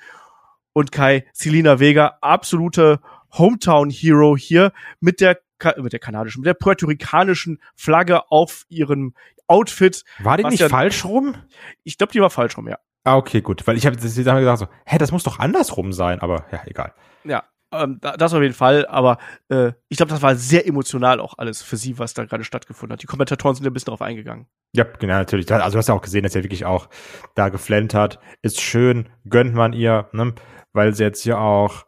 und Kai Selina Vega, absolute Hometown-Hero hier mit der mit der kanadischen, mit der puerto-ricanischen Flagge auf ihrem Outfit. War die nicht ja, falsch rum? Ich glaube, die war falsch rum, ja. Ah, okay, gut. Weil ich habe jetzt gesagt so, hä, das muss doch andersrum sein, aber ja, egal. Ja, ähm, das auf jeden Fall, aber äh, ich glaube, das war sehr emotional auch alles für sie, was da gerade stattgefunden hat. Die Kommentatoren sind ein bisschen darauf eingegangen. Ja, genau, natürlich. Also du hast ja auch gesehen, dass er wirklich auch da geflennt hat. Ist schön, gönnt man ihr, ne? Weil sie jetzt ja auch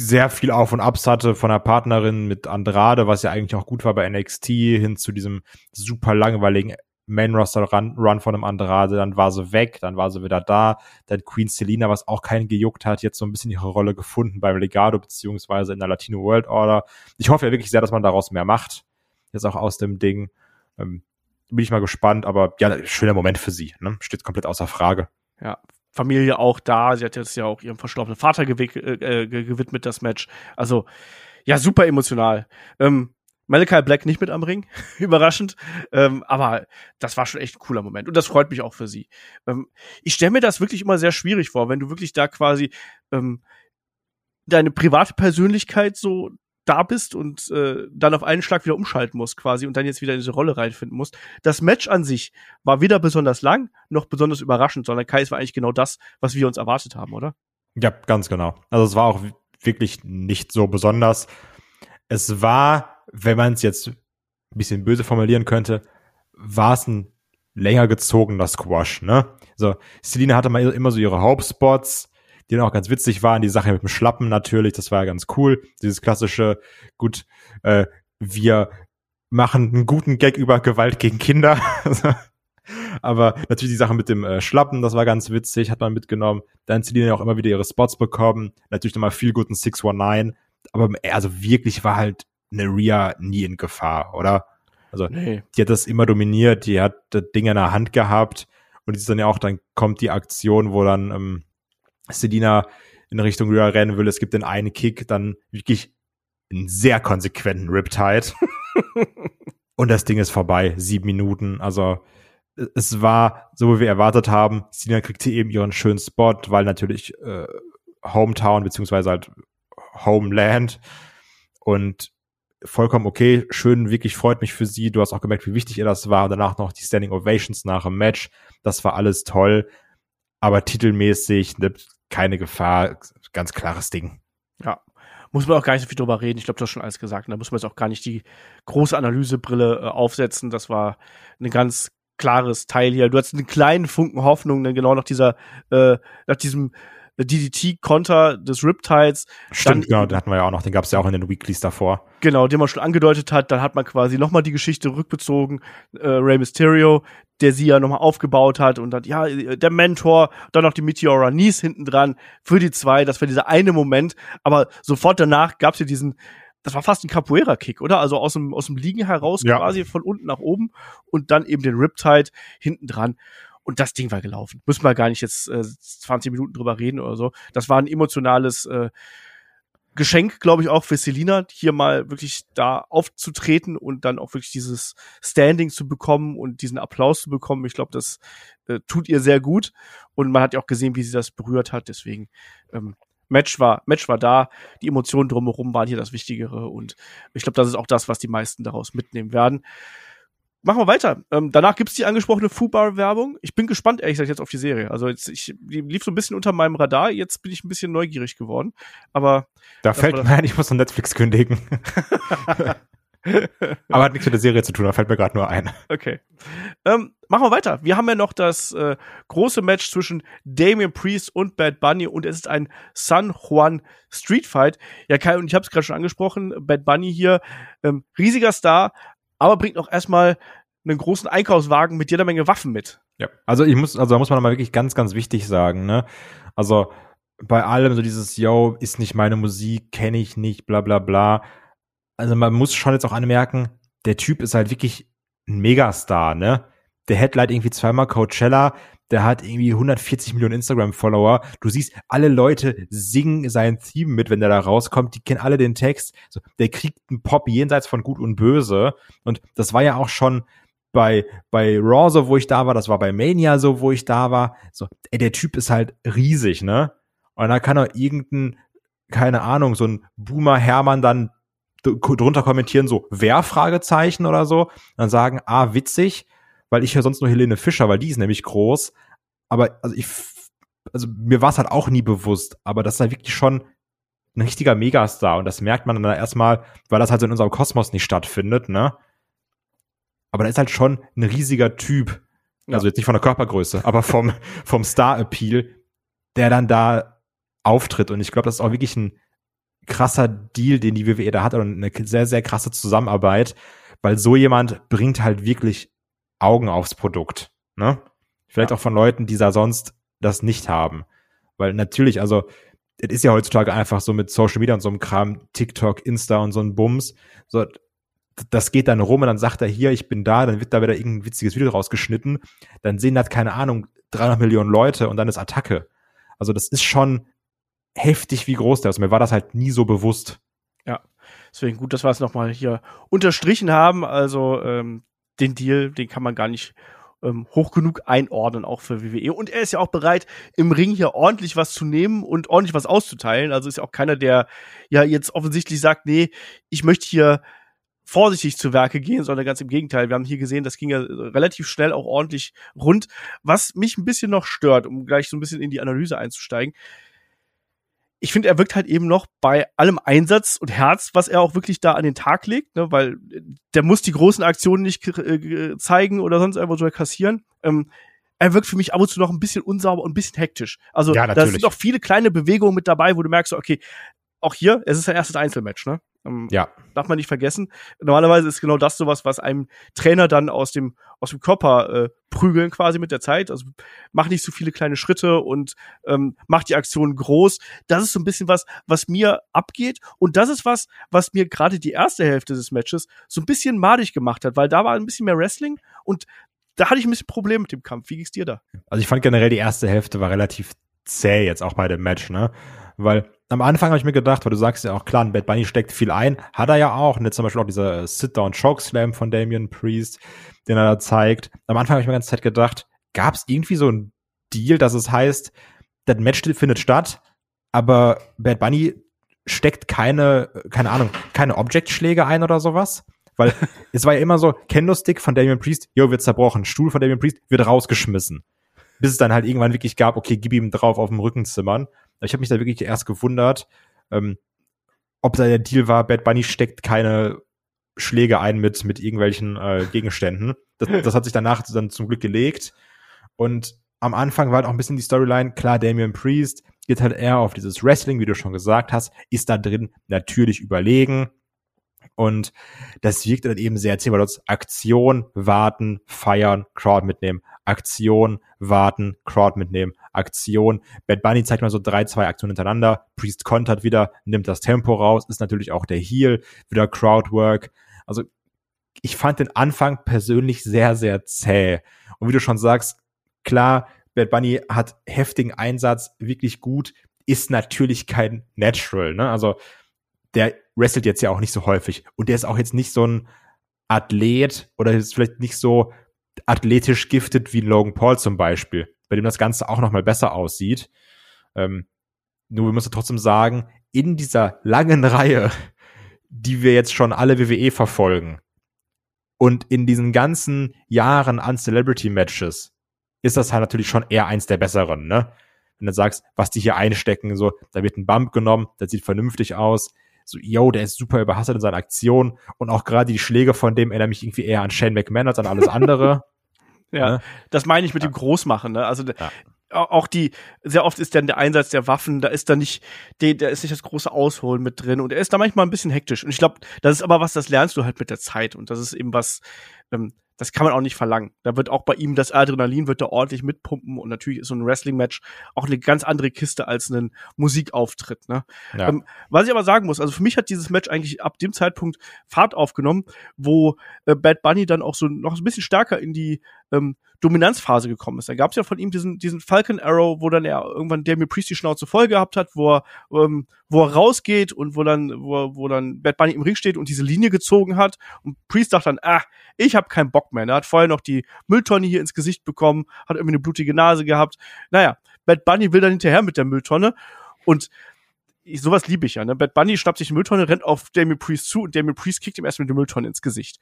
sehr viel Auf und Abs hatte von der Partnerin mit Andrade, was ja eigentlich auch gut war bei NXT, hin zu diesem super langweiligen Main Roster Run, Run von einem Andrade, dann war sie weg, dann war sie wieder da, dann Queen Selina, was auch keinen gejuckt hat, jetzt so ein bisschen ihre Rolle gefunden beim Legado beziehungsweise in der Latino World Order. Ich hoffe ja wirklich sehr, dass man daraus mehr macht, jetzt auch aus dem Ding. Ähm, bin ich mal gespannt, aber ja, schöner Moment für sie, ne? steht komplett außer Frage. Ja, Familie auch da. Sie hat jetzt ja auch ihrem verstorbenen Vater gewick, äh, gewidmet, das Match. Also, ja, super emotional. Ähm, Malachi Black nicht mit am Ring, überraschend. Ähm, aber das war schon echt ein cooler Moment. Und das freut mich auch für sie. Ähm, ich stelle mir das wirklich immer sehr schwierig vor, wenn du wirklich da quasi ähm, deine private Persönlichkeit so da bist und äh, dann auf einen Schlag wieder umschalten musst quasi und dann jetzt wieder in diese Rolle reinfinden musst. Das Match an sich war weder besonders lang noch besonders überraschend, sondern Kai, es war eigentlich genau das, was wir uns erwartet haben, oder? Ja, ganz genau. Also es war auch wirklich nicht so besonders. Es war, wenn man es jetzt ein bisschen böse formulieren könnte, war es ein länger gezogener Squash, ne? So, Selina hatte mal immer so ihre Hauptspots, die dann auch ganz witzig waren. Die Sache mit dem Schlappen natürlich, das war ja ganz cool. Dieses klassische, gut, äh, wir machen einen guten Gag über Gewalt gegen Kinder. Aber natürlich die Sache mit dem äh, Schlappen, das war ganz witzig, hat man mitgenommen. Dann Celine ja auch immer wieder ihre Spots bekommen. Natürlich nochmal viel guten 619. Aber also wirklich war halt eine Rhea nie in Gefahr, oder? Also nee. die hat das immer dominiert, die hat das Ding in der Hand gehabt und die ist dann ja auch, dann kommt die Aktion, wo dann ähm, Selina in Richtung Rhea rennen will. Es gibt den einen Kick, dann wirklich einen sehr konsequenten Riptide. und das Ding ist vorbei. Sieben Minuten. Also es war so, wie wir erwartet haben. Selina kriegt hier eben ihren schönen Spot, weil natürlich äh, Hometown beziehungsweise halt Homeland und vollkommen okay, schön, wirklich freut mich für sie. Du hast auch gemerkt, wie wichtig ihr das war. Und danach noch die Standing Ovations nach dem Match. Das war alles toll. Aber titelmäßig ne, keine Gefahr, ganz klares Ding. Ja. Muss man auch gar nicht so viel drüber reden. Ich glaube, du hast schon alles gesagt. da muss man jetzt auch gar nicht die große Analysebrille äh, aufsetzen. Das war ein ganz klares Teil hier. Du hast einen kleinen Funken Hoffnung, denn genau nach dieser, äh, nach diesem DDT-Konter des Riptides. Stimmt, dann, genau, den hatten wir ja auch noch, den gab es ja auch in den Weeklies davor. Genau, den man schon angedeutet hat, dann hat man quasi nochmal die Geschichte rückbezogen, äh, Rey Mysterio, der sie ja nochmal aufgebaut hat und dann, ja, der Mentor, dann noch die Meteora Nies hinten dran für die zwei, das war dieser eine Moment, aber sofort danach gab es ja diesen, das war fast ein Capoeira-Kick, oder? Also aus dem, aus dem Liegen heraus ja. quasi von unten nach oben und dann eben den Riptide hinten dran. Und das Ding war gelaufen. Müssen wir gar nicht jetzt äh, 20 Minuten drüber reden oder so. Das war ein emotionales äh, Geschenk, glaube ich, auch für Selina, hier mal wirklich da aufzutreten und dann auch wirklich dieses Standing zu bekommen und diesen Applaus zu bekommen. Ich glaube, das äh, tut ihr sehr gut. Und man hat ja auch gesehen, wie sie das berührt hat. Deswegen, ähm, Match war, Match war da. Die Emotionen drumherum waren hier das Wichtigere. Und ich glaube, das ist auch das, was die meisten daraus mitnehmen werden machen wir weiter. Ähm, danach gibt's die angesprochene Fubar-Werbung. Ich bin gespannt, ehrlich gesagt, jetzt auf die Serie. Also jetzt, ich, die lief so ein bisschen unter meinem Radar. Jetzt bin ich ein bisschen neugierig geworden. Aber da fällt mir ein, ich muss noch Netflix kündigen. Aber hat nichts mit der Serie zu tun, da fällt mir gerade nur ein. Okay. Ähm, machen wir weiter. Wir haben ja noch das äh, große Match zwischen Damien Priest und Bad Bunny und es ist ein San Juan Street Fight. Ja, Kai, und ich habe es gerade schon angesprochen, Bad Bunny hier, ähm, riesiger Star, aber bringt auch erstmal einen großen Einkaufswagen mit jeder Menge Waffen mit. Ja, also ich muss, also da muss man mal wirklich ganz, ganz wichtig sagen, ne? Also bei allem so dieses, yo, ist nicht meine Musik, kenne ich nicht, bla bla bla. Also man muss schon jetzt auch anmerken, der Typ ist halt wirklich ein Megastar, ne? Der Headlight irgendwie zweimal Coachella, der hat irgendwie 140 Millionen Instagram-Follower. Du siehst, alle Leute singen sein Theme mit, wenn der da rauskommt. Die kennen alle den Text. So, der kriegt einen Pop jenseits von Gut und Böse. Und das war ja auch schon bei, bei Raw so, wo ich da war. Das war bei Mania so, wo ich da war. So, ey, der Typ ist halt riesig, ne? Und da kann auch irgendein, keine Ahnung, so ein Boomer Hermann dann drunter kommentieren, so, wer Fragezeichen oder so. Dann sagen, ah, witzig weil ich höre sonst nur Helene Fischer, weil die ist nämlich groß. Aber also ich, also mir war es halt auch nie bewusst, aber das ist halt wirklich schon ein richtiger Megastar und das merkt man dann erstmal, weil das halt so in unserem Kosmos nicht stattfindet, ne? Aber da ist halt schon ein riesiger Typ. Ja. Also jetzt nicht von der Körpergröße, aber vom, vom Star-Appeal, der dann da auftritt. Und ich glaube, das ist auch wirklich ein krasser Deal, den die WWE da hat und eine sehr, sehr krasse Zusammenarbeit, weil so jemand bringt halt wirklich Augen aufs Produkt. Ne? Vielleicht ja. auch von Leuten, die da sonst das nicht haben. Weil natürlich, also, es ist ja heutzutage einfach so mit Social Media und so einem Kram, TikTok, Insta und so ein Bums. So, das geht dann rum und dann sagt er hier, ich bin da, dann wird da wieder irgendein witziges Video rausgeschnitten. Dann sehen das, keine Ahnung, 300 Millionen Leute und dann ist Attacke. Also das ist schon heftig, wie groß der ist. Mir war das halt nie so bewusst. Ja, deswegen gut, dass wir es nochmal hier unterstrichen haben. Also ähm, den Deal, den kann man gar nicht ähm, hoch genug einordnen, auch für WWE. Und er ist ja auch bereit, im Ring hier ordentlich was zu nehmen und ordentlich was auszuteilen. Also ist ja auch keiner, der ja jetzt offensichtlich sagt, nee, ich möchte hier vorsichtig zu Werke gehen, sondern ganz im Gegenteil. Wir haben hier gesehen, das ging ja relativ schnell auch ordentlich rund. Was mich ein bisschen noch stört, um gleich so ein bisschen in die Analyse einzusteigen, ich finde, er wirkt halt eben noch bei allem Einsatz und Herz, was er auch wirklich da an den Tag legt, ne, weil der muss die großen Aktionen nicht äh, zeigen oder sonst einfach so kassieren. Ähm, er wirkt für mich ab und zu noch ein bisschen unsauber und ein bisschen hektisch. Also ja, da sind noch viele kleine Bewegungen mit dabei, wo du merkst, okay, auch hier, es ist sein erstes Einzelmatch, ne? Ähm, ja. Darf man nicht vergessen. Normalerweise ist genau das sowas, was einem Trainer dann aus dem, aus dem Körper äh, prügeln quasi mit der Zeit. Also mach nicht so viele kleine Schritte und ähm, mach die Aktion groß. Das ist so ein bisschen was, was mir abgeht. Und das ist was, was mir gerade die erste Hälfte des Matches so ein bisschen madig gemacht hat, weil da war ein bisschen mehr Wrestling und da hatte ich ein bisschen Probleme mit dem Kampf. Wie ging's dir da? Also ich fand generell die erste Hälfte war relativ zäh jetzt auch bei dem Match, ne? Weil am Anfang habe ich mir gedacht, weil du sagst ja auch, klar, Bad Bunny steckt viel ein, hat er ja auch. Jetzt zum Beispiel auch dieser Sit-Down-Choke-Slam von Damian Priest, den er da zeigt. Am Anfang habe ich mir die ganze Zeit gedacht, gab es irgendwie so ein Deal, dass es heißt, das Match findet statt, aber Bad Bunny steckt keine, keine Ahnung, keine Object-Schläge ein oder sowas. Weil es war ja immer so, Kendo-Stick von Damian Priest, jo, wird zerbrochen. Stuhl von Damian Priest wird rausgeschmissen. Bis es dann halt irgendwann wirklich gab, okay, gib ihm drauf auf dem Rücken zimmern. Ich habe mich da wirklich erst gewundert, ähm, ob da der Deal war, Bad Bunny steckt keine Schläge ein mit, mit irgendwelchen äh, Gegenständen. Das, das hat sich danach dann zum Glück gelegt. Und am Anfang war halt auch ein bisschen die Storyline, klar, Damian Priest geht halt eher auf dieses Wrestling, wie du schon gesagt hast, ist da drin natürlich überlegen. Und das wirkt dann eben sehr erzählbar. Aktion, warten, feiern, Crowd mitnehmen. Aktion, warten, Crowd mitnehmen, Aktion. Bad Bunny zeigt mal so drei, zwei Aktionen hintereinander. Priest kontert wieder, nimmt das Tempo raus, ist natürlich auch der Heal, wieder Crowdwork. Also ich fand den Anfang persönlich sehr, sehr zäh. Und wie du schon sagst, klar, Bad Bunny hat heftigen Einsatz, wirklich gut, ist natürlich kein Natural, ne? Also der wrestelt jetzt ja auch nicht so häufig und der ist auch jetzt nicht so ein Athlet oder ist vielleicht nicht so athletisch giftet wie Logan Paul zum Beispiel, bei dem das Ganze auch nochmal besser aussieht. Ähm, nur wir müssen trotzdem sagen, in dieser langen Reihe, die wir jetzt schon alle WWE verfolgen und in diesen ganzen Jahren an Celebrity Matches, ist das halt natürlich schon eher eins der besseren, ne? Wenn du sagst, was die hier einstecken, so, da wird ein Bump genommen, das sieht vernünftig aus, so, yo, der ist super überhastet in seinen Aktionen und auch gerade die Schläge von dem erinnern mich irgendwie eher an Shane McMahon als an alles andere. ja, ne? das meine ich mit ja. dem Großmachen, ne? Also ja. auch die, sehr oft ist dann der Einsatz der Waffen, da ist da nicht, der, da ist nicht das große Ausholen mit drin und er ist da manchmal ein bisschen hektisch. Und ich glaube, das ist aber was, das lernst du halt mit der Zeit und das ist eben was, ähm, das kann man auch nicht verlangen. Da wird auch bei ihm das Adrenalin wird da ordentlich mitpumpen und natürlich ist so ein Wrestling-Match auch eine ganz andere Kiste als ein Musikauftritt. Ne? Ja. Ähm, was ich aber sagen muss, also für mich hat dieses Match eigentlich ab dem Zeitpunkt Fahrt aufgenommen, wo äh, Bad Bunny dann auch so noch ein bisschen stärker in die ähm, Dominanzphase gekommen ist. Da gab es ja von ihm diesen, diesen Falcon Arrow, wo dann er irgendwann Damien Priest die Schnauze voll gehabt hat, wo er, ähm, wo er rausgeht und wo dann, wo, wo dann Bad Bunny im Ring steht und diese Linie gezogen hat. Und Priest sagt dann, ah, ich habe keinen Bock mehr. Er hat vorher noch die Mülltonne hier ins Gesicht bekommen, hat irgendwie eine blutige Nase gehabt. Naja, Bad Bunny will dann hinterher mit der Mülltonne und ich, sowas liebe ich ja. Ne? Bad Bunny schnappt sich die Mülltonne, rennt auf Damien Priest zu und Damien Priest kickt ihm erst mit der Mülltonne ins Gesicht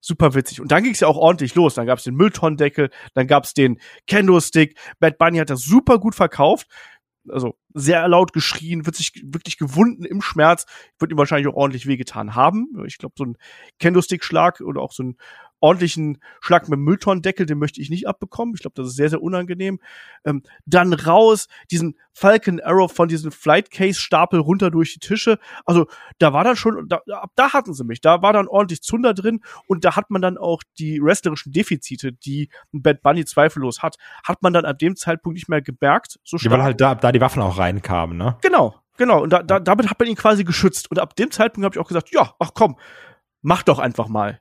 super witzig. Und dann ging es ja auch ordentlich los. Dann gab es den Mülltonnendeckel, dann gab es den Kendo-Stick. Bad Bunny hat das super gut verkauft. Also sehr laut geschrien, wird sich wirklich gewunden im Schmerz, wird ihm wahrscheinlich auch ordentlich wehgetan haben. Ich glaube, so ein Kendo-Stick-Schlag oder auch so ein ordentlichen Schlag mit dem Mülltonnendeckel, den möchte ich nicht abbekommen. Ich glaube, das ist sehr, sehr unangenehm. Ähm, dann raus, diesen Falcon Arrow von diesem Flight Case Stapel runter durch die Tische. Also da war dann schon, da, ab da hatten sie mich. Da war dann ordentlich Zunder drin und da hat man dann auch die wrestlerischen Defizite, die ein Bad Bunny zweifellos hat, hat man dann ab dem Zeitpunkt nicht mehr gemerkt. So. Die, weil halt da, da die Waffen auch reinkamen, ne? Genau, genau. Und da, da, damit hat man ihn quasi geschützt. Und ab dem Zeitpunkt habe ich auch gesagt, ja, ach komm, mach doch einfach mal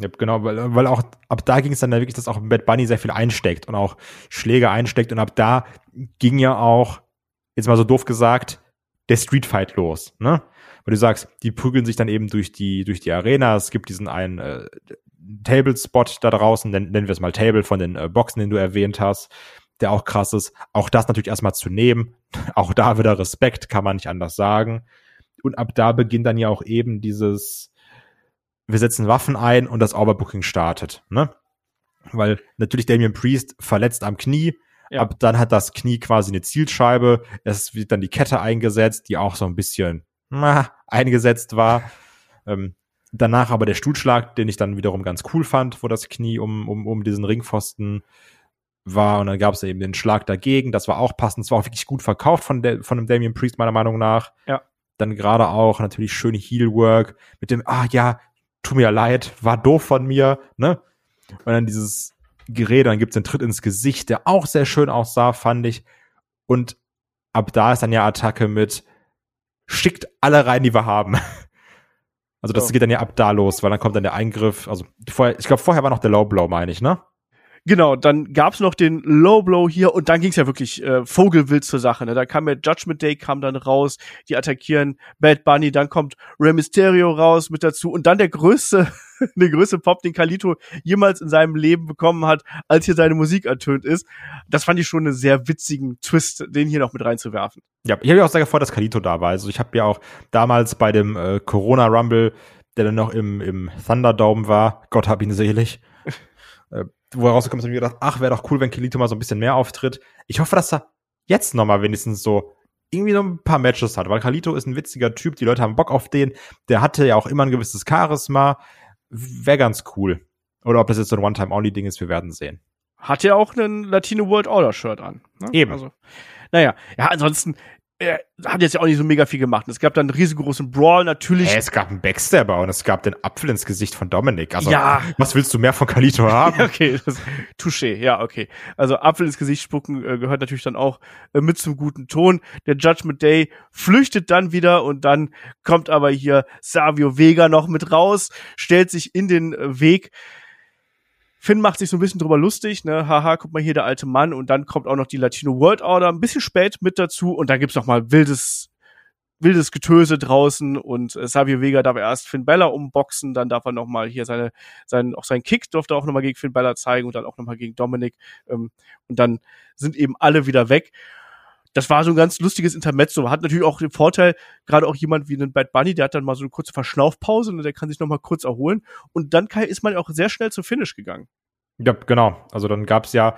Ja, genau, weil, weil auch ab da ging es dann wirklich, dass auch Bad Bunny sehr viel einsteckt und auch Schläge einsteckt und ab da ging ja auch, jetzt mal so doof gesagt, der Streetfight los, ne? Weil du sagst, die prügeln sich dann eben durch die, durch die Arena, es gibt diesen einen äh, Table-Spot da draußen, nennen, nennen wir es mal Table von den äh, Boxen, den du erwähnt hast, der auch krass ist. Auch das natürlich erstmal zu nehmen, auch da wieder Respekt, kann man nicht anders sagen. Und ab da beginnt dann ja auch eben dieses, wir setzen Waffen ein und das Overbooking startet, ne? Weil natürlich Damien Priest verletzt am Knie, ja. ab dann hat das Knie quasi eine Zielscheibe, es wird dann die Kette eingesetzt, die auch so ein bisschen na, eingesetzt war. Ähm, danach aber der Stuhlschlag, den ich dann wiederum ganz cool fand, wo das Knie um, um, um diesen Ringpfosten war und dann gab es eben den Schlag dagegen, das war auch passend, das war auch wirklich gut verkauft von, der, von dem Damien Priest meiner Meinung nach. Ja. Dann gerade auch natürlich schöne Heelwork mit dem, ah ja, tut mir leid, war doof von mir, ne? Und dann dieses Gerät, dann gibt's den Tritt ins Gesicht, der auch sehr schön aussah, fand ich. Und ab da ist dann ja Attacke mit schickt alle rein, die wir haben. Also das oh. geht dann ja ab da los, weil dann kommt dann der Eingriff. Also vorher, ich glaube, vorher war noch der Low Blow, meine ich, ne? Genau, dann gab's noch den Low Blow hier und dann ging's ja wirklich äh, vogelwild zur Sache. Ne? Da kam ja Judgment Day, kam dann raus, die attackieren Bad Bunny, dann kommt Rey Mysterio raus mit dazu und dann der größte, der größte Pop, den Kalito jemals in seinem Leben bekommen hat, als hier seine Musik ertönt ist. Das fand ich schon einen sehr witzigen Twist, den hier noch mit reinzuwerfen. Ja, ich habe ja auch sehr gefreut, dass Kalito da war. Also ich habe ja auch damals bei dem äh, Corona Rumble, der dann noch im, im Thunderdome war, Gott hab ihn selig, äh, wo er rausgekommen ist, habe ich gedacht, ach, wäre doch cool, wenn Kelito mal so ein bisschen mehr auftritt. Ich hoffe, dass er jetzt noch mal wenigstens so irgendwie noch ein paar Matches hat, weil Kalito ist ein witziger Typ, die Leute haben Bock auf den, der hatte ja auch immer ein gewisses Charisma, wäre ganz cool. Oder ob das jetzt so ein One-Time-Only-Ding ist, wir werden sehen. Hat ja auch einen Latino World Order Shirt an. Ne? Eben. Also, naja, ja, ansonsten, er hat jetzt ja auch nicht so mega viel gemacht. Es gab dann einen riesengroßen Brawl natürlich. Hey, es gab einen Backstabber und es gab den Apfel ins Gesicht von Dominik. Also, ja. was willst du mehr von Kalito haben? okay, das, touché, ja, okay. Also Apfel ins Gesicht spucken äh, gehört natürlich dann auch äh, mit zum guten Ton. Der Judgment Day flüchtet dann wieder und dann kommt aber hier Savio Vega noch mit raus, stellt sich in den äh, Weg Finn macht sich so ein bisschen drüber lustig, ne? Haha, guck mal hier der alte Mann. Und dann kommt auch noch die Latino World Order ein bisschen spät mit dazu. Und dann gibt's noch mal wildes wildes Getöse draußen. Und äh, Savio Vega darf erst Finn Bella umboxen, dann darf er noch mal hier seine sein auch sein Kick durfte auch noch mal gegen Finn Bella zeigen und dann auch noch mal gegen Dominic. Ähm, und dann sind eben alle wieder weg das war so ein ganz lustiges Intermezzo. Hat natürlich auch den Vorteil, gerade auch jemand wie ein Bad Bunny, der hat dann mal so eine kurze Verschnaufpause und der kann sich noch mal kurz erholen. Und dann ist man auch sehr schnell zum Finish gegangen. Ja, genau. Also dann gab's ja,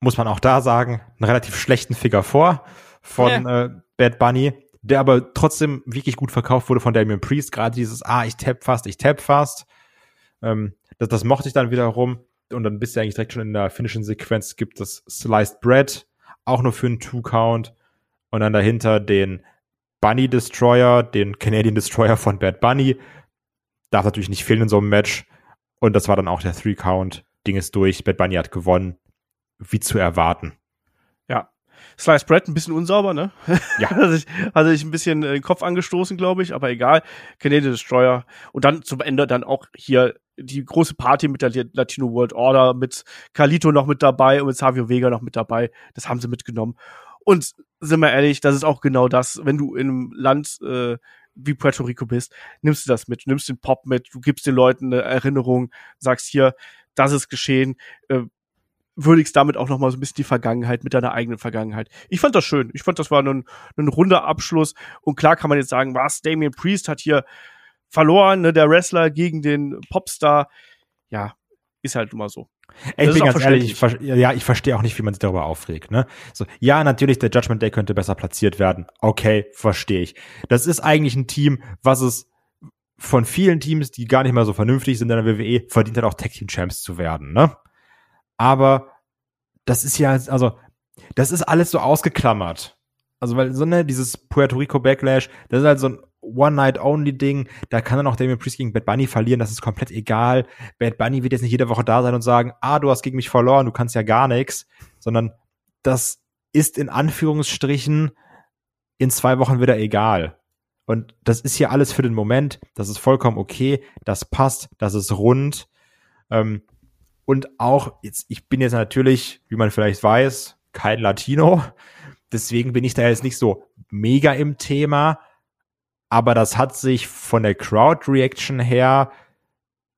muss man auch da sagen, einen relativ schlechten Figure vor von ja. äh, Bad Bunny, der aber trotzdem wirklich gut verkauft wurde von Damien Priest. Gerade dieses, ah, ich tap fast, ich tap fast. Ähm, das, das mochte ich dann wiederum. Und dann bist du eigentlich direkt schon in der finishing Sequenz, gibt es Sliced Bread, auch nur für einen Two-Count. Und dann dahinter den Bunny Destroyer, den Canadian Destroyer von Bad Bunny. Darf natürlich nicht fehlen in so einem Match. Und das war dann auch der Three-Count. Ding ist durch. Bad Bunny hat gewonnen. Wie zu erwarten. Ja. Slice Bread ein bisschen unsauber, ne? Ja. hat, sich, hat sich ein bisschen den Kopf angestoßen, glaube ich, aber egal. Canadian Destroyer. Und dann zum Ende dann auch hier die große Party mit der Latino World Order, mit Carlito noch mit dabei und mit Savio Vega noch mit dabei. Das haben sie mitgenommen. Und sind wir ehrlich, das ist auch genau das, wenn du in einem Land äh, wie Puerto Rico bist, nimmst du das mit, nimmst den Pop mit, du gibst den Leuten eine Erinnerung, sagst hier, das ist geschehen, äh, würdigst damit auch noch mal so ein bisschen die Vergangenheit mit deiner eigenen Vergangenheit. Ich fand das schön. Ich fand, das war ein, ein runder Abschluss. Und klar kann man jetzt sagen, was, Damien Priest hat hier verloren, ne, der Wrestler gegen den Popstar. Ja, ist halt immer so. Ich bin ganz ehrlich, ich, ja, ich verstehe auch nicht, wie man sich darüber aufregt. Ne? So, ja, natürlich, der Judgment Day könnte besser platziert werden. Okay, verstehe ich. Das ist eigentlich ein Team, was es von vielen Teams, die gar nicht mehr so vernünftig sind in der WWE, verdient hat auch Tag Team Champs zu werden. Ne? Aber das ist ja, also, das ist alles so ausgeklammert. Also, weil so, ne, dieses Puerto Rico Backlash, das ist halt so ein One-Night-Only-Ding. Da kann dann auch Damien Priest gegen Bad Bunny verlieren, das ist komplett egal. Bad Bunny wird jetzt nicht jede Woche da sein und sagen, ah, du hast gegen mich verloren, du kannst ja gar nichts, sondern das ist in Anführungsstrichen in zwei Wochen wieder egal. Und das ist hier alles für den Moment, das ist vollkommen okay, das passt, das ist rund. Ähm, und auch, jetzt, ich bin jetzt natürlich, wie man vielleicht weiß, kein Latino. Deswegen bin ich da jetzt nicht so mega im Thema. Aber das hat sich von der Crowd-Reaction her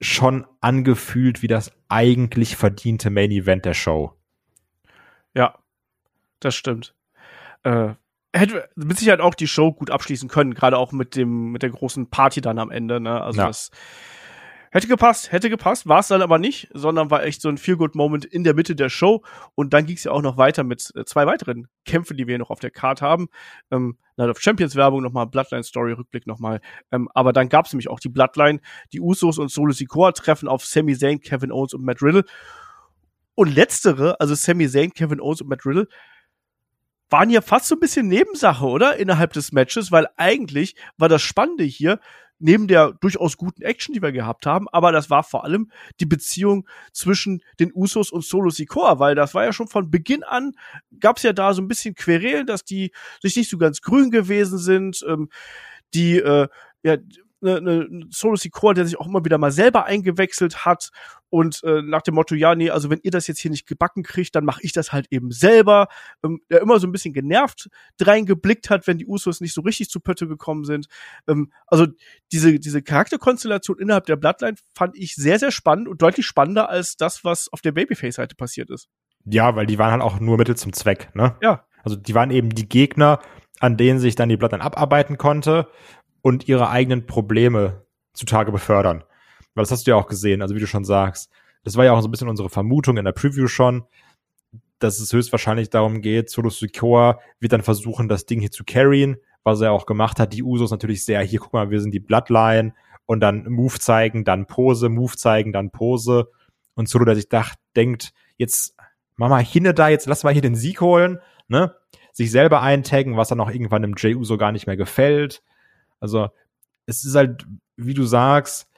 schon angefühlt wie das eigentlich verdiente Main Event der Show. Ja, das stimmt. Äh, hätte mit Sicherheit auch die Show gut abschließen können, gerade auch mit dem mit der großen Party dann am Ende. Ne? Also ja. das Hätte gepasst, hätte gepasst, war es dann aber nicht, sondern war echt so ein Feel-Good-Moment in der Mitte der Show. Und dann ging es ja auch noch weiter mit äh, zwei weiteren Kämpfen, die wir noch auf der Card haben. Ähm, Night of Champions Werbung nochmal, Bloodline Story Rückblick nochmal. Ähm, aber dann gab es nämlich auch die Bloodline, die Usos und Solo Sikoa treffen auf Sami Zayn, Kevin Owens und Matt Riddle. Und letztere, also Sami Zayn, Kevin Owens und Matt Riddle, waren ja fast so ein bisschen Nebensache, oder? Innerhalb des Matches, weil eigentlich war das Spannende hier, neben der durchaus guten Action, die wir gehabt haben, aber das war vor allem die Beziehung zwischen den Usos und Solo Sikoa, weil das war ja schon von Beginn an, gab es ja da so ein bisschen Querelen, dass die sich nicht so ganz grün gewesen sind, ähm, die äh, ja eine, eine Solo Sikoa, der sich auch immer wieder mal selber eingewechselt hat und äh, nach dem Motto, ja, nee, also wenn ihr das jetzt hier nicht gebacken kriegt, dann mache ich das halt eben selber. Ähm, der immer so ein bisschen genervt reingeblickt hat, wenn die Usos nicht so richtig zu Pötte gekommen sind. Ähm, also diese, diese Charakterkonstellation innerhalb der Bloodline fand ich sehr, sehr spannend und deutlich spannender als das, was auf der Babyface-Seite passiert ist. Ja, weil die waren halt auch nur Mittel zum Zweck, ne? Ja. Also die waren eben die Gegner, an denen sich dann die Bloodline abarbeiten konnte und ihre eigenen Probleme zutage befördern. Weil das hast du ja auch gesehen, also wie du schon sagst. Das war ja auch so ein bisschen unsere Vermutung in der Preview schon, dass es höchstwahrscheinlich darum geht, Solo Sikoa wird dann versuchen, das Ding hier zu carryen, was er auch gemacht hat. Die Usos natürlich sehr, hier guck mal, wir sind die Bloodline und dann Move zeigen, dann Pose, Move zeigen, dann Pose. Und Solo, der sich dacht, denkt, jetzt mach mal hinne da, jetzt lass mal hier den Sieg holen, ne? Sich selber eintaggen, was dann auch irgendwann dem J Uso gar nicht mehr gefällt. Also es ist halt, wie du sagst,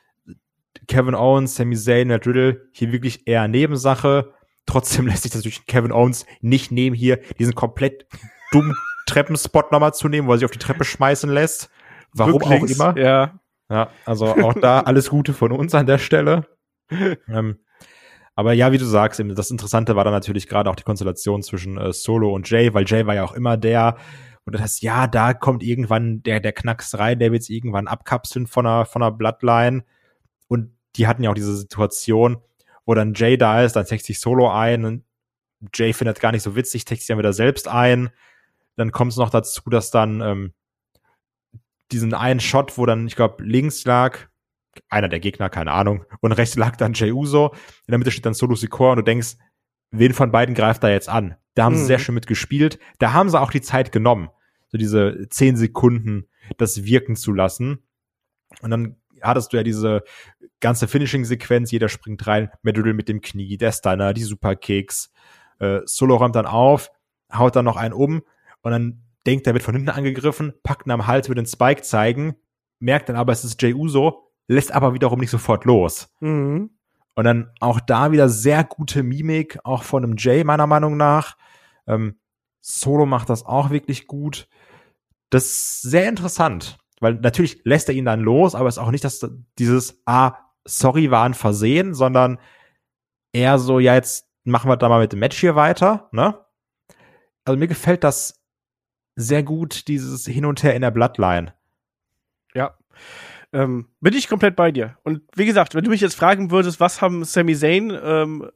Kevin Owens, Sami Zayn, Matt Riddle hier wirklich eher Nebensache. Trotzdem lässt sich das natürlich Kevin Owens nicht nehmen, hier diesen komplett dummen Treppenspot nochmal zu nehmen, wo er sich auf die Treppe schmeißen lässt. Warum Rücklings, auch immer. Ja. Ja, also auch da alles Gute von uns an der Stelle. ähm, aber ja, wie du sagst, eben, das Interessante war dann natürlich gerade auch die Konstellation zwischen äh, Solo und Jay, weil Jay war ja auch immer der, und das heißt, ja, da kommt irgendwann der, der Knacks rein, der wird irgendwann abkapseln von einer, von einer Bloodline. Und die hatten ja auch diese Situation, wo dann Jay da ist, dann text sich Solo ein und Jay findet gar nicht so witzig, text sich dann wieder selbst ein. Dann kommt es noch dazu, dass dann ähm, diesen einen Shot, wo dann, ich glaube, links lag einer der Gegner, keine Ahnung, und rechts lag dann Jay Uso. In der Mitte steht dann Solo Sikoa und du denkst, wen von beiden greift da jetzt an? Da haben mhm. sie sehr schön mitgespielt. Da haben sie auch die Zeit genommen, so diese zehn Sekunden das wirken zu lassen. Und dann hattest du ja diese ganze Finishing-Sequenz, jeder springt rein, Medriddle mit dem Knie, der Stunner, die Superkicks. Äh, Solo räumt dann auf, haut dann noch einen um und dann denkt, er wird von hinten angegriffen, packt ihn am Hals, wird den Spike zeigen, merkt dann aber, es ist Jay Uso, lässt aber wiederum nicht sofort los. Mhm. Und dann auch da wieder sehr gute Mimik, auch von einem Jay, meiner Meinung nach. Ähm, Solo macht das auch wirklich gut. Das ist sehr interessant, weil natürlich lässt er ihn dann los, aber es ist auch nicht, dass dieses, ah, sorry, war ein Versehen, sondern eher so, ja, jetzt machen wir da mal mit dem Match hier weiter, ne? Also mir gefällt das sehr gut, dieses Hin und Her in der Bloodline. Ja. Ähm, bin ich komplett bei dir. Und wie gesagt, wenn du mich jetzt fragen würdest, was haben Sami Zayn ähm,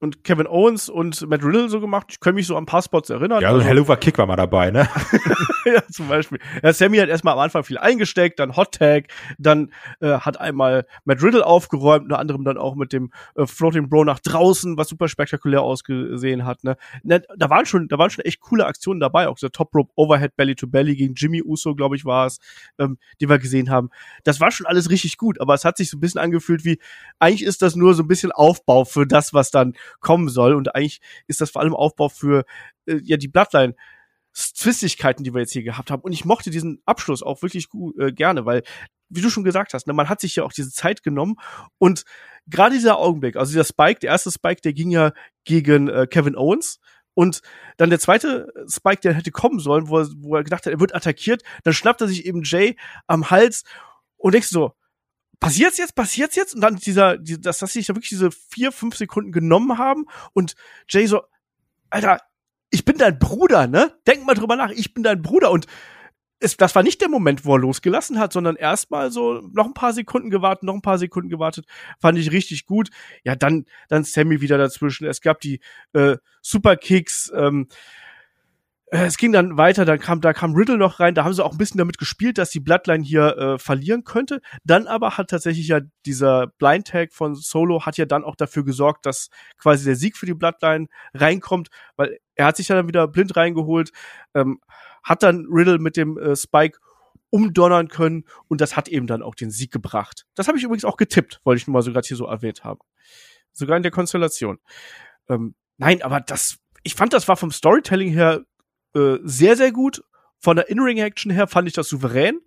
und Kevin Owens und Matt Riddle so gemacht. Ich kann mich so an ein paar Spots erinnern. Ja, so ein also, Helluva Kick war mal dabei, ne? ja, zum Beispiel. Ja, Sammy hat erstmal am Anfang viel eingesteckt, dann Hot Tag, dann äh, hat einmal Matt Riddle aufgeräumt, unter anderem dann auch mit dem äh, Floating Bro nach draußen, was super spektakulär ausgesehen hat, ne? Da waren schon, da waren schon echt coole Aktionen dabei, auch dieser Top Rope Overhead Belly to Belly gegen Jimmy Uso, glaube ich, war es, ähm, die wir gesehen haben. Das war schon alles richtig gut, aber es hat sich so ein bisschen angefühlt wie, eigentlich ist das nur so ein bisschen Aufbau für das, was dann kommen soll. Und eigentlich ist das vor allem Aufbau für äh, ja die Bloodline. Zwistigkeiten, die wir jetzt hier gehabt haben. Und ich mochte diesen Abschluss auch wirklich gut, äh, gerne, weil, wie du schon gesagt hast, ne, man hat sich ja auch diese Zeit genommen und gerade dieser Augenblick, also dieser Spike, der erste Spike, der ging ja gegen äh, Kevin Owens. Und dann der zweite Spike, der hätte kommen sollen, wo er, wo er gedacht hat, er wird attackiert, dann schnappt er sich eben Jay am Hals und denkst so, passiert's jetzt, passiert's jetzt? Und dann dieser, die, dass, dass sie sich da wirklich diese vier, fünf Sekunden genommen haben und Jay so, Alter, ich bin dein Bruder, ne? Denk mal drüber nach, ich bin dein Bruder und es, das war nicht der Moment, wo er losgelassen hat, sondern erstmal so noch ein paar Sekunden gewartet, noch ein paar Sekunden gewartet. Fand ich richtig gut. Ja, dann, dann Sammy wieder dazwischen. Es gab die äh, Superkicks. Ähm, äh, es ging dann weiter, dann kam, da kam Riddle noch rein, da haben sie auch ein bisschen damit gespielt, dass die Bloodline hier äh, verlieren könnte. Dann aber hat tatsächlich ja dieser Blind Tag von Solo hat ja dann auch dafür gesorgt, dass quasi der Sieg für die Bloodline reinkommt, weil er hat sich ja dann wieder blind reingeholt. Ähm, hat dann Riddle mit dem äh, Spike umdonnern können und das hat eben dann auch den Sieg gebracht. Das habe ich übrigens auch getippt, wollte ich nur mal so gerade hier so erwähnt haben. Sogar in der Konstellation. Ähm, nein, aber das, ich fand, das war vom Storytelling her äh, sehr, sehr gut. Von der In-Ring-Action her fand ich das souverän,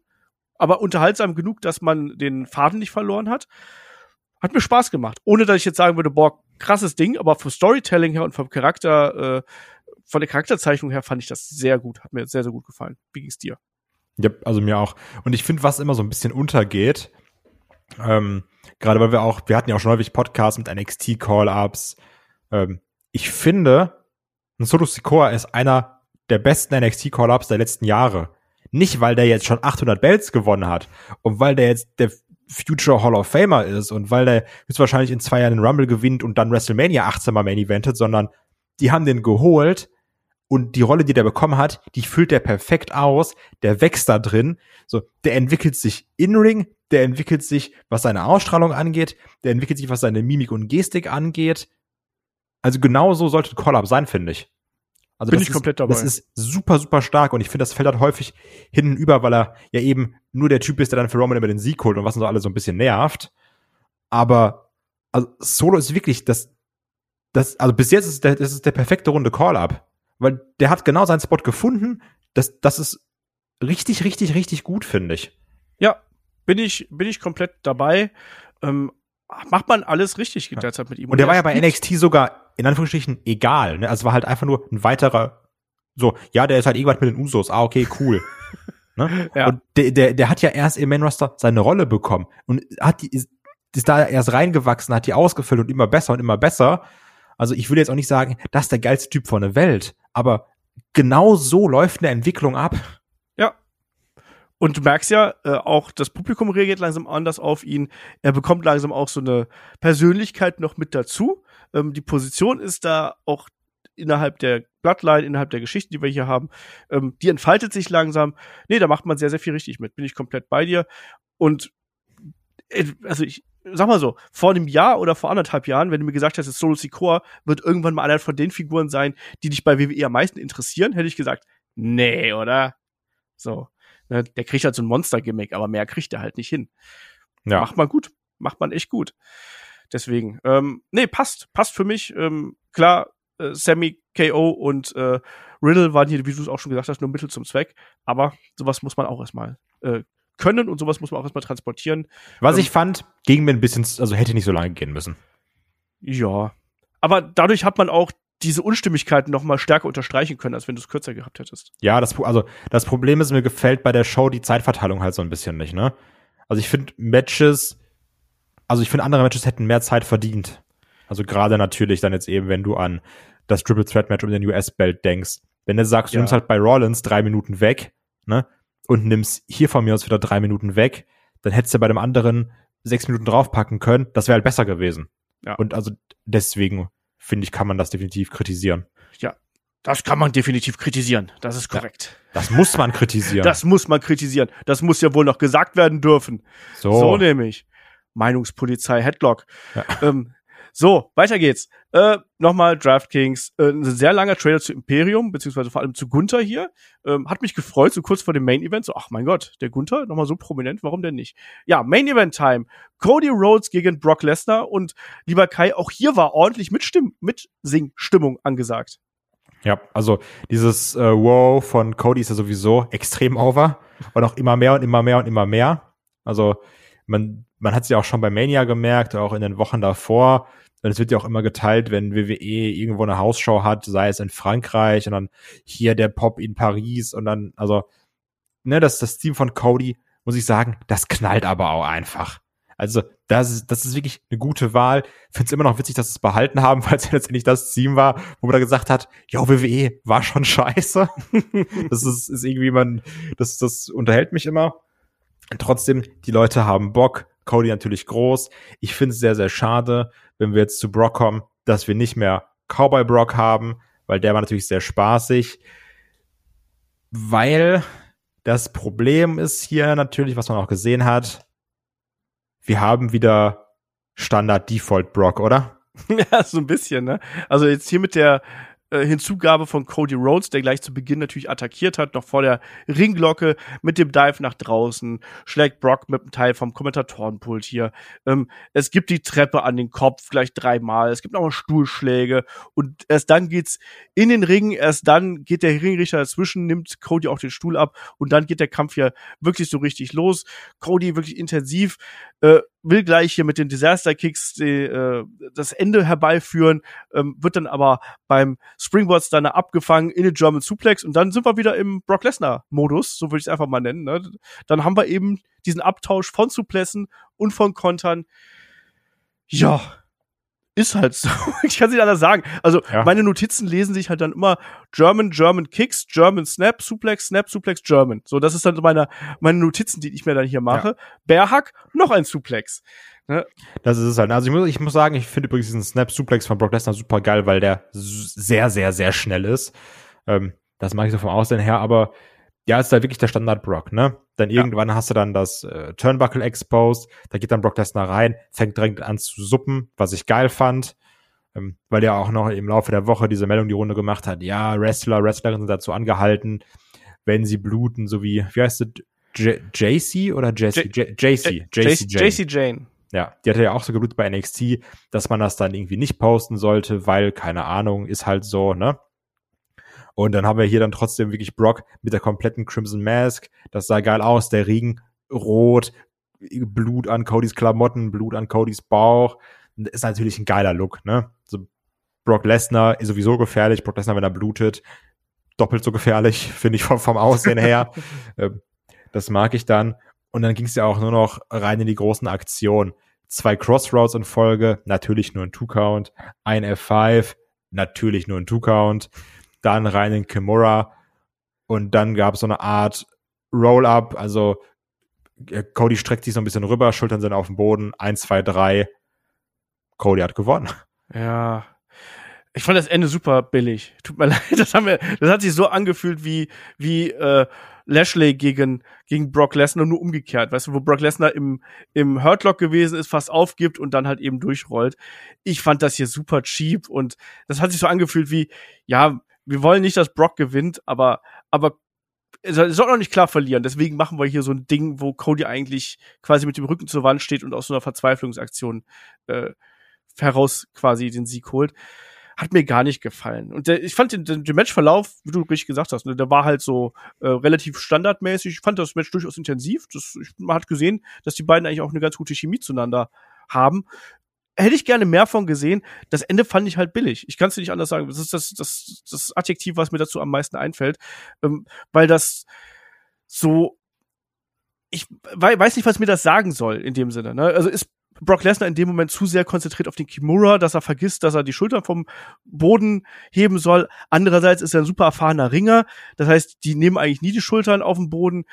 aber unterhaltsam genug, dass man den Faden nicht verloren hat. Hat mir Spaß gemacht. Ohne dass ich jetzt sagen würde, boah, krasses Ding, aber vom Storytelling her und vom Charakter, äh, von der Charakterzeichnung her fand ich das sehr gut. Hat mir sehr, sehr gut gefallen. Wie ging's dir? Ja, also mir auch. Und ich finde, was immer so ein bisschen untergeht, ähm, gerade weil wir auch, wir hatten ja auch schon häufig Podcasts mit NXT-Call-Ups. Ähm, ich finde, ein Soto Sikoa ist einer der besten NXT-Call-Ups der letzten Jahre. Nicht, weil der jetzt schon 800 Belts gewonnen hat und weil der jetzt der Future Hall of Famer ist und weil der höchstwahrscheinlich in zwei Jahren den Rumble gewinnt und dann WrestleMania 18 Mal Main Eventet, sondern die haben den geholt, und die Rolle, die der bekommen hat, die füllt der perfekt aus, der wächst da drin, so, der entwickelt sich in Ring, der entwickelt sich, was seine Ausstrahlung angeht, der entwickelt sich, was seine Mimik und Gestik angeht. Also genau so sollte ein Call-Up sein, finde ich. Also Bin das ich komplett dabei. Das ist super, super stark und ich finde, das fällt halt häufig hinten über, weil er ja eben nur der Typ ist, der dann für Roman immer den Sieg holt und was uns alle so ein bisschen nervt. Aber also Solo ist wirklich das, das, also bis jetzt ist der, das ist der perfekte runde Call-Up weil der hat genau seinen Spot gefunden. Das, das ist richtig, richtig, richtig gut, finde ich. Ja, bin ich, bin ich komplett dabei. Ähm, macht man alles richtig derzeit mit ihm. Und der war ja bei NXT sogar in Anführungsstrichen egal. Ne? Also war halt einfach nur ein weiterer, so, ja, der ist halt irgendwas mit den Usos. Ah, okay, cool. ne? ja. Und der, der, der hat ja erst im Main Roster seine Rolle bekommen und hat die, ist, ist da erst reingewachsen, hat die ausgefüllt und immer besser und immer besser. Also ich will jetzt auch nicht sagen, das ist der geilste Typ von der Welt, aber genau so läuft eine Entwicklung ab. Und du merkst ja, äh, auch das Publikum reagiert langsam anders auf ihn. Er bekommt langsam auch so eine Persönlichkeit noch mit dazu. Ähm, die Position ist da auch innerhalb der Bloodline, innerhalb der Geschichten, die wir hier haben, ähm, die entfaltet sich langsam. Nee, da macht man sehr, sehr viel richtig mit. Bin ich komplett bei dir. Und äh, also ich, sag mal so, vor einem Jahr oder vor anderthalb Jahren, wenn du mir gesagt hättest, Solo Sikoa wird irgendwann mal einer von den Figuren sein, die dich bei WWE am meisten interessieren, hätte ich gesagt, nee, oder? So. Ne, der kriegt halt so ein Monster-Gimmick, aber mehr kriegt er halt nicht hin. Ja. Macht man gut. Macht man echt gut. Deswegen, ähm, nee, passt. Passt für mich. Ähm, klar, äh, Sammy, KO und äh, Riddle waren hier, wie du es auch schon gesagt hast, nur Mittel zum Zweck. Aber sowas muss man auch erstmal äh, können und sowas muss man auch erstmal transportieren. Was ähm, ich fand, ging mir ein bisschen, also hätte nicht so lange gehen müssen. Ja. Aber dadurch hat man auch diese Unstimmigkeiten noch mal stärker unterstreichen können, als wenn du es kürzer gehabt hättest. Ja, das, also das Problem ist, mir gefällt bei der Show die Zeitverteilung halt so ein bisschen nicht, ne? Also ich finde Matches, also ich finde andere Matches hätten mehr Zeit verdient. Also gerade natürlich dann jetzt eben, wenn du an das Triple Threat Match um den US-Belt denkst. Wenn du sagst, du ja. nimmst halt bei Rollins drei Minuten weg, ne? und nimmst hier von mir aus wieder drei Minuten weg, dann hättest du bei dem anderen sechs Minuten draufpacken können. Das wäre halt besser gewesen. Ja. Und also deswegen finde ich, kann man das definitiv kritisieren. Ja, das kann man definitiv kritisieren. Das ist korrekt. Ja, das muss man kritisieren. Das muss man kritisieren. Das muss ja wohl noch gesagt werden dürfen. So, so nämlich. Meinungspolizei Headlock. Ja. Ähm, so, weiter geht's. Äh, Nochmal DraftKings. Äh, ein sehr langer Trailer zu Imperium, beziehungsweise vor allem zu Gunther hier. Ähm, hat mich gefreut, so kurz vor dem Main Event. So, ach mein Gott, der Gunther, nochmal so prominent, warum denn nicht? Ja, Main Event Time. Cody Rhodes gegen Brock Lesnar und lieber Kai, auch hier war ordentlich Mitstimm Mitsing-Stimmung angesagt. Ja, also dieses äh, Wow von Cody ist ja sowieso extrem over und auch immer mehr und immer mehr und immer mehr. Also man, man hat es ja auch schon bei Mania gemerkt, auch in den Wochen davor. Und es wird ja auch immer geteilt, wenn WWE irgendwo eine Hausshow hat, sei es in Frankreich und dann hier der Pop in Paris und dann, also, ne, das, das Team von Cody, muss ich sagen, das knallt aber auch einfach. Also das ist, das ist wirklich eine gute Wahl. Finde es immer noch witzig, dass sie es behalten haben, weil es ja letztendlich das Team war, wo man da gesagt hat, ja, WWE war schon scheiße. das ist, ist irgendwie man, das, das unterhält mich immer. Trotzdem, die Leute haben Bock. Cody natürlich groß. Ich finde es sehr, sehr schade, wenn wir jetzt zu Brock kommen, dass wir nicht mehr Cowboy Brock haben, weil der war natürlich sehr spaßig. Weil das Problem ist hier natürlich, was man auch gesehen hat, wir haben wieder Standard Default Brock, oder? Ja, so ein bisschen, ne? Also jetzt hier mit der äh, Hinzugabe von Cody Rhodes, der gleich zu Beginn natürlich attackiert hat, noch vor der Ringglocke mit dem Dive nach draußen, schlägt Brock mit einem Teil vom Kommentatorenpult hier. Ähm, es gibt die Treppe an den Kopf gleich dreimal, es gibt noch mal Stuhlschläge und erst dann geht's in den Ring, erst dann geht der Ringrichter dazwischen, nimmt Cody auch den Stuhl ab und dann geht der Kampf hier wirklich so richtig los. Cody wirklich intensiv, äh, will gleich hier mit den Disaster Kicks die, äh, das Ende herbeiführen, ähm, wird dann aber beim Springboard Stunner abgefangen in den German Suplex und dann sind wir wieder im Brock Lesnar Modus, so würde ich es einfach mal nennen. Ne? Dann haben wir eben diesen Abtausch von Suplessen und von Kontern. Ja, ist halt so. Ich kann es nicht anders sagen. Also ja. meine Notizen lesen sich halt dann immer German, German Kicks, German Snap, Suplex, Snap, Suplex, German. So, das ist dann meine, meine Notizen, die ich mir dann hier mache. Ja. Bearhack, noch ein Suplex. Ne? Das ist es halt. Also ich muss, ich muss sagen, ich finde übrigens diesen Snap Suplex von Brock Lesnar super geil, weil der sehr, sehr, sehr schnell ist. Ähm, das mag ich so vom Aussehen her, aber ja, ist halt wirklich der Standard Brock, ne? Dann irgendwann ja. hast du dann das äh, Turnbuckle exposed, da geht dann Brock Lesnar rein, fängt direkt an zu suppen, was ich geil fand, ähm, weil er auch noch im Laufe der Woche diese Meldung die Runde gemacht hat, ja, Wrestler, Wrestlerinnen sind dazu angehalten, wenn sie bluten, so wie, wie heißt es, JC oder? JC, JC Jane. JC Jane. Ja, die hatte ja auch so geblutet bei NXT, dass man das dann irgendwie nicht posten sollte, weil, keine Ahnung, ist halt so, ne? Und dann haben wir hier dann trotzdem wirklich Brock mit der kompletten Crimson Mask. Das sah geil aus. Der Ring rot, Blut an Codys Klamotten, Blut an Codys Bauch. Das ist natürlich ein geiler Look, ne? So Brock Lesnar ist sowieso gefährlich. Brock Lesnar, wenn er blutet, doppelt so gefährlich, finde ich vom, vom Aussehen her. Ähm, das mag ich dann. Und dann ging es ja auch nur noch rein in die großen Aktionen. Zwei Crossroads in Folge, natürlich nur ein Two-Count. Ein F5, natürlich nur ein Two-Count dann rein in Kimura und dann gab es so eine Art Roll-up, also äh, Cody streckt sich so ein bisschen rüber, Schultern sind auf dem Boden, eins, zwei, drei, Cody hat gewonnen. Ja, ich fand das Ende super billig. Tut mir leid, das haben wir, das hat sich so angefühlt wie wie äh, Lashley gegen gegen Brock Lesnar nur umgekehrt, weißt du, wo Brock Lesnar im im Hurtlock gewesen ist, fast aufgibt und dann halt eben durchrollt. Ich fand das hier super cheap und das hat sich so angefühlt wie ja, wir wollen nicht, dass Brock gewinnt, aber, aber er soll noch nicht klar verlieren. Deswegen machen wir hier so ein Ding, wo Cody eigentlich quasi mit dem Rücken zur Wand steht und aus so einer Verzweiflungsaktion äh, heraus quasi den Sieg holt. Hat mir gar nicht gefallen. Und der, ich fand den, den, Matchverlauf, wie du richtig gesagt hast, ne, der war halt so äh, relativ standardmäßig. Ich fand das Match durchaus intensiv. Das, ich, man hat gesehen, dass die beiden eigentlich auch eine ganz gute Chemie zueinander haben hätte ich gerne mehr von gesehen. Das Ende fand ich halt billig. Ich kann es nicht anders sagen. Das ist das, das, das Adjektiv, was mir dazu am meisten einfällt, ähm, weil das so ich weiß nicht, was mir das sagen soll in dem Sinne. Ne? Also ist Brock Lesnar in dem Moment zu sehr konzentriert auf den Kimura, dass er vergisst, dass er die Schultern vom Boden heben soll. Andererseits ist er ein super erfahrener Ringer. Das heißt, die nehmen eigentlich nie die Schultern auf den Boden.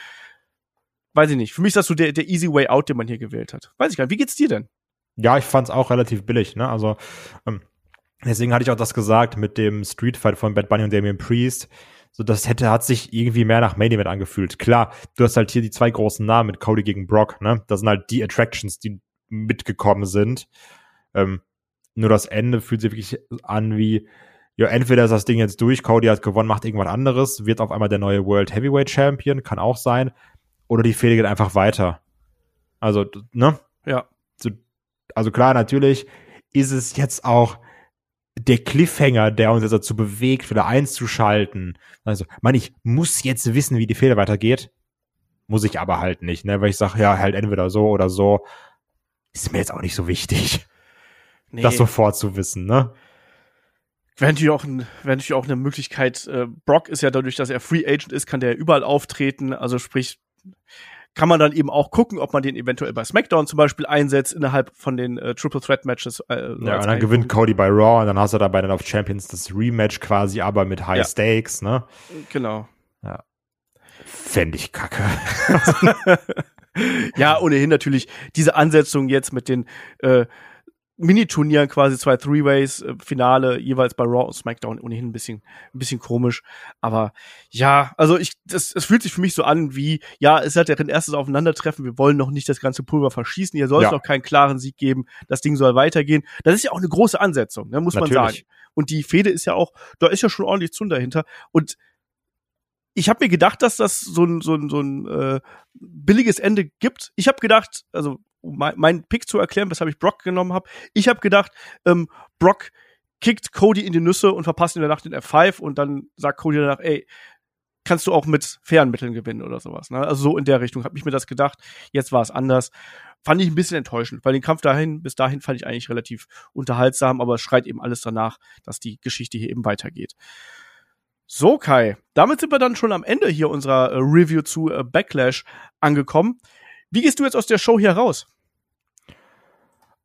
Weiß ich nicht. Für mich ist das so der, der easy way out, den man hier gewählt hat. Weiß ich gar nicht. Wie geht's dir denn? Ja, ich fand's auch relativ billig, ne? Also ähm, deswegen hatte ich auch das gesagt mit dem Street Fight von Bad Bunny und Damien Priest. So, das hätte, hat sich irgendwie mehr nach Main Event angefühlt. Klar, du hast halt hier die zwei großen Namen mit Cody gegen Brock, ne? Das sind halt die Attractions, die mitgekommen sind. Ähm, nur das Ende fühlt sich wirklich an wie, ja, entweder ist das Ding jetzt durch, Cody hat gewonnen, macht irgendwas anderes, wird auf einmal der neue World Heavyweight Champion, kann auch sein, oder die Fehde geht einfach weiter. Also, ne? Ja also klar, natürlich ist es jetzt auch der Cliffhanger, der uns jetzt dazu bewegt, wieder einzuschalten. Also, man, ich muss jetzt wissen, wie die Fehler weitergeht. Muss ich aber halt nicht, ne? Weil ich sage, ja, halt entweder so oder so. Ist mir jetzt auch nicht so wichtig, nee. das sofort zu wissen, ne? Wäre natürlich auch, ein, wäre natürlich auch eine Möglichkeit. Äh, Brock ist ja dadurch, dass er Free Agent ist, kann der überall auftreten. Also sprich, kann man dann eben auch gucken, ob man den eventuell bei SmackDown zum Beispiel einsetzt innerhalb von den äh, Triple Threat Matches. Äh, ja, und dann gewinnt Cody bei Raw und dann hast du da bei den of Champions das Rematch quasi, aber mit High ja. Stakes, ne? Genau. Ja. Fände ich kacke. ja, ohnehin natürlich diese Ansetzung jetzt mit den äh, Mini-Turnieren quasi zwei Three-Ways, äh, Finale, jeweils bei Raw und SmackDown, ohnehin ein bisschen, ein bisschen komisch. Aber ja, also ich, das, es fühlt sich für mich so an wie, ja, es hat ja ein erstes Aufeinandertreffen, wir wollen noch nicht das ganze Pulver verschießen, hier soll es ja. noch keinen klaren Sieg geben, das Ding soll weitergehen. Das ist ja auch eine große Ansetzung, ne, muss Natürlich. man sagen. Und die Fehde ist ja auch, da ist ja schon ordentlich Zund dahinter. Und ich habe mir gedacht, dass das so ein, so ein, so ein äh, billiges Ende gibt. Ich habe gedacht, also mein, Pick zu erklären, weshalb ich Brock genommen habe. Ich habe gedacht, ähm, Brock kickt Cody in die Nüsse und verpasst in der Nacht den F5 und dann sagt Cody danach, ey, kannst du auch mit fairen Mitteln gewinnen oder sowas. Ne? Also so in der Richtung habe ich mir das gedacht. Jetzt war es anders. Fand ich ein bisschen enttäuschend, weil den Kampf dahin, bis dahin fand ich eigentlich relativ unterhaltsam, aber es schreit eben alles danach, dass die Geschichte hier eben weitergeht. So, Kai, damit sind wir dann schon am Ende hier unserer äh, Review zu äh, Backlash angekommen. Wie gehst du jetzt aus der Show hier raus?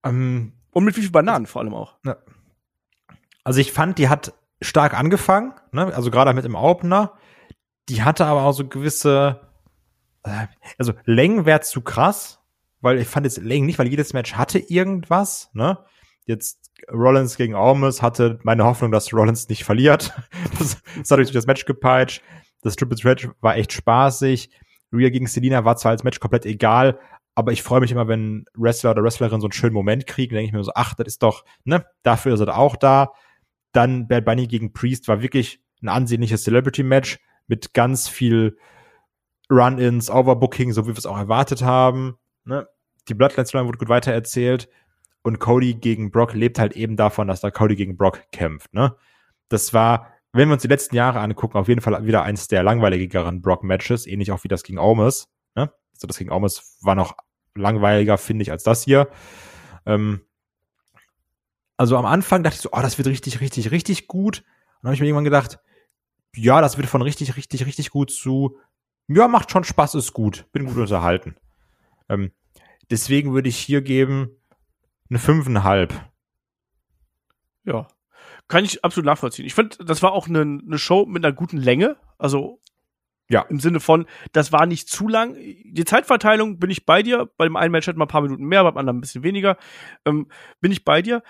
Ähm, Und mit wie viel Bananen vor allem auch? Ja. Also ich fand, die hat stark angefangen, ne? also gerade mit dem Opener. Die hatte aber auch so gewisse, äh, also Längen wäre zu krass, weil ich fand jetzt Längen nicht, weil jedes Match hatte irgendwas. Ne? Jetzt Rollins gegen Almas hatte meine Hoffnung, dass Rollins nicht verliert. Das, das hat durch das Match gepeitscht. Das Triple Threat war echt spaßig. Rhea gegen Selina war zwar als Match komplett egal, aber ich freue mich immer, wenn Wrestler oder Wrestlerin so einen schönen Moment kriegen, denke ich mir so, ach, das ist doch, ne, dafür ist er auch da. Dann Bad Bunny gegen Priest war wirklich ein ansehnliches Celebrity-Match mit ganz viel Run-Ins, Overbooking, so wie wir es auch erwartet haben. Ne? Die Bloodline-Story wurde gut weitererzählt und Cody gegen Brock lebt halt eben davon, dass da Cody gegen Brock kämpft. Ne? Das war wenn wir uns die letzten Jahre angucken, auf jeden Fall wieder eins der langweiligeren Brock-Matches, ähnlich auch wie das gegen Omis. Also das gegen Omis war noch langweiliger, finde ich, als das hier. Ähm, also am Anfang dachte ich so, oh, das wird richtig, richtig, richtig gut. Und dann habe ich mir irgendwann gedacht, ja, das wird von richtig, richtig, richtig gut zu, ja, macht schon Spaß, ist gut, bin gut unterhalten. Ähm, deswegen würde ich hier geben eine fünfeinhalb. Ja, kann ich absolut nachvollziehen. Ich finde, das war auch eine, eine Show mit einer guten Länge. Also ja. Im Sinne von, das war nicht zu lang. Die Zeitverteilung bin ich bei dir. Bei dem einen Match hat man ein paar Minuten mehr, beim anderen ein bisschen weniger. Ähm, bin ich bei dir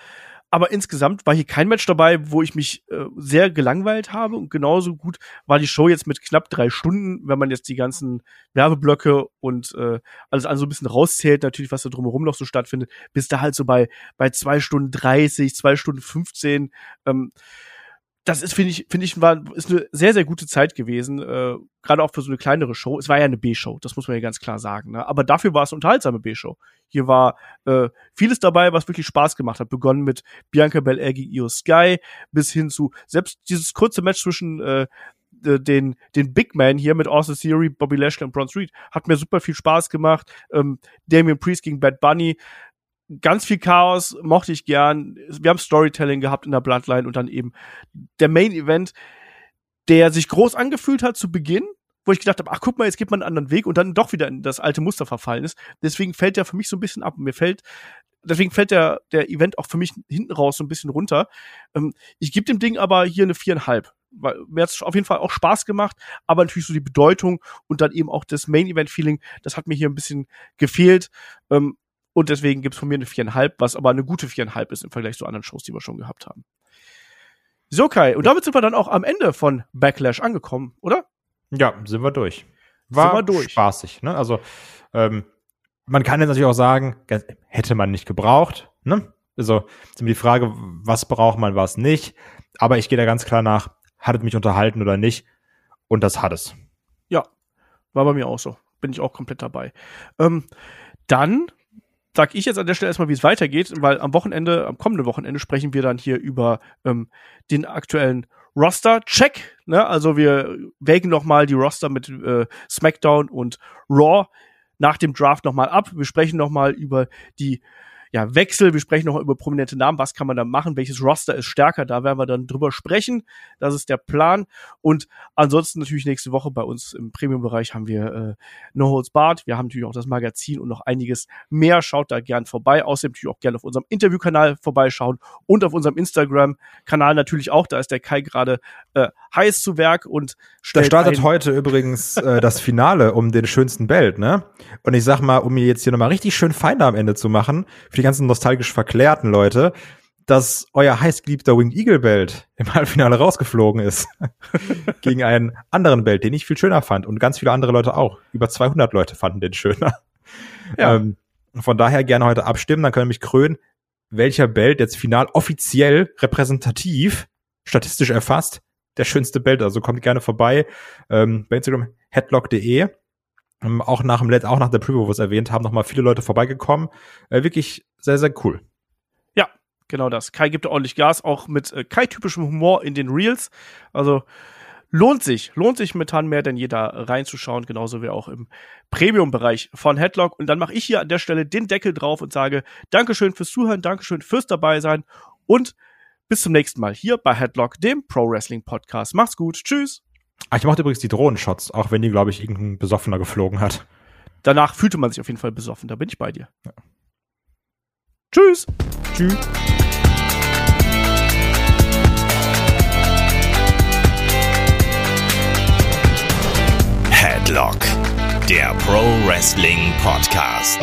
aber insgesamt war hier kein Match dabei, wo ich mich äh, sehr gelangweilt habe und genauso gut war die Show jetzt mit knapp drei Stunden, wenn man jetzt die ganzen Werbeblöcke und äh, alles an so ein bisschen rauszählt, natürlich, was da drumherum noch so stattfindet, bis da halt so bei, bei zwei Stunden dreißig, zwei Stunden fünfzehn ähm, das ist, finde ich, finde ich, war, ist eine sehr, sehr gute Zeit gewesen, äh, gerade auch für so eine kleinere Show. Es war ja eine B-Show, das muss man ja ganz klar sagen. Ne? Aber dafür war es eine unterhaltsame B-Show. Hier war äh, vieles dabei, was wirklich Spaß gemacht hat. Begonnen mit Bianca Belair gegen Io Sky, bis hin zu selbst dieses kurze Match zwischen äh, den, den Big Man hier mit Austin Theory, Bobby Lashley und Braun Street hat mir super viel Spaß gemacht. Ähm, Damien Priest gegen Bad Bunny ganz viel Chaos, mochte ich gern. Wir haben Storytelling gehabt in der Bloodline und dann eben der Main Event, der sich groß angefühlt hat zu Beginn, wo ich gedacht habe, ach guck mal, jetzt geht man einen anderen Weg und dann doch wieder in das alte Muster verfallen ist. Deswegen fällt der für mich so ein bisschen ab. Mir fällt, deswegen fällt der, der Event auch für mich hinten raus so ein bisschen runter. Ähm, ich gebe dem Ding aber hier eine viereinhalb. Weil mir hat es auf jeden Fall auch Spaß gemacht, aber natürlich so die Bedeutung und dann eben auch das Main-Event-Feeling, das hat mir hier ein bisschen gefehlt. Ähm, und deswegen gibt's von mir eine viereinhalb, was aber eine gute viereinhalb ist im Vergleich zu anderen Shows, die wir schon gehabt haben. So, Kai, und damit sind wir dann auch am Ende von Backlash angekommen, oder? Ja, sind wir durch. War wir durch. spaßig, ne? Also, ähm, man kann jetzt natürlich auch sagen, hätte man nicht gebraucht, ne? Also, ist immer die Frage, was braucht man, was nicht. Aber ich gehe da ganz klar nach, hat es mich unterhalten oder nicht? Und das hat es. Ja, war bei mir auch so. Bin ich auch komplett dabei. Ähm, dann sag ich jetzt an der Stelle erstmal, wie es weitergeht, weil am Wochenende, am kommenden Wochenende sprechen wir dann hier über ähm, den aktuellen Roster-Check. Ne? Also wir wägen noch mal die Roster mit äh, SmackDown und Raw nach dem Draft noch mal ab. Wir sprechen noch mal über die ja, Wechsel. Wir sprechen noch über prominente Namen. Was kann man da machen? Welches Roster ist stärker? Da werden wir dann drüber sprechen. Das ist der Plan. Und ansonsten natürlich nächste Woche bei uns im Premium-Bereich haben wir äh, No Holds Barred. Wir haben natürlich auch das Magazin und noch einiges mehr. Schaut da gern vorbei. Außerdem natürlich auch gerne auf unserem Interviewkanal vorbeischauen und auf unserem Instagram-Kanal natürlich auch. Da ist der Kai gerade äh, heiß zu Werk und da startet heute übrigens äh, das Finale um den schönsten Belt, ne? Und ich sag mal, um mir jetzt hier nochmal richtig schön Feinde am Ende zu machen, für die ganzen nostalgisch verklärten Leute, dass euer heißgeliebter Winged Eagle Belt im Halbfinale rausgeflogen ist. Gegen einen anderen Belt, den ich viel schöner fand. Und ganz viele andere Leute auch. Über 200 Leute fanden den schöner. Ja. Ähm, von daher gerne heute abstimmen, dann können wir mich krönen, welcher Belt jetzt final offiziell repräsentativ statistisch erfasst der schönste Belt. Also kommt gerne vorbei ähm, bei Instagram headlock.de. Ähm, auch nach dem Let auch nach der Preview, wo wir es erwähnt haben, nochmal viele Leute vorbeigekommen. Äh, wirklich sehr, sehr cool. Ja, genau das. Kai gibt ordentlich Gas, auch mit äh, Kai-typischem Humor in den Reels. Also lohnt sich, lohnt sich momentan mehr denn jeder reinzuschauen, genauso wie auch im Premium-Bereich von Headlock. Und dann mache ich hier an der Stelle den Deckel drauf und sage Dankeschön fürs Zuhören, Dankeschön fürs dabei sein und bis zum nächsten Mal hier bei Headlock, dem Pro Wrestling Podcast. Macht's gut. Tschüss. Ah, ich mochte übrigens die Drohnenshots, auch wenn die, glaube ich, irgendein Besoffener geflogen hat. Danach fühlte man sich auf jeden Fall besoffen. Da bin ich bei dir. Ja. Tschüss. Tschüss. Headlock, der Pro Wrestling Podcast.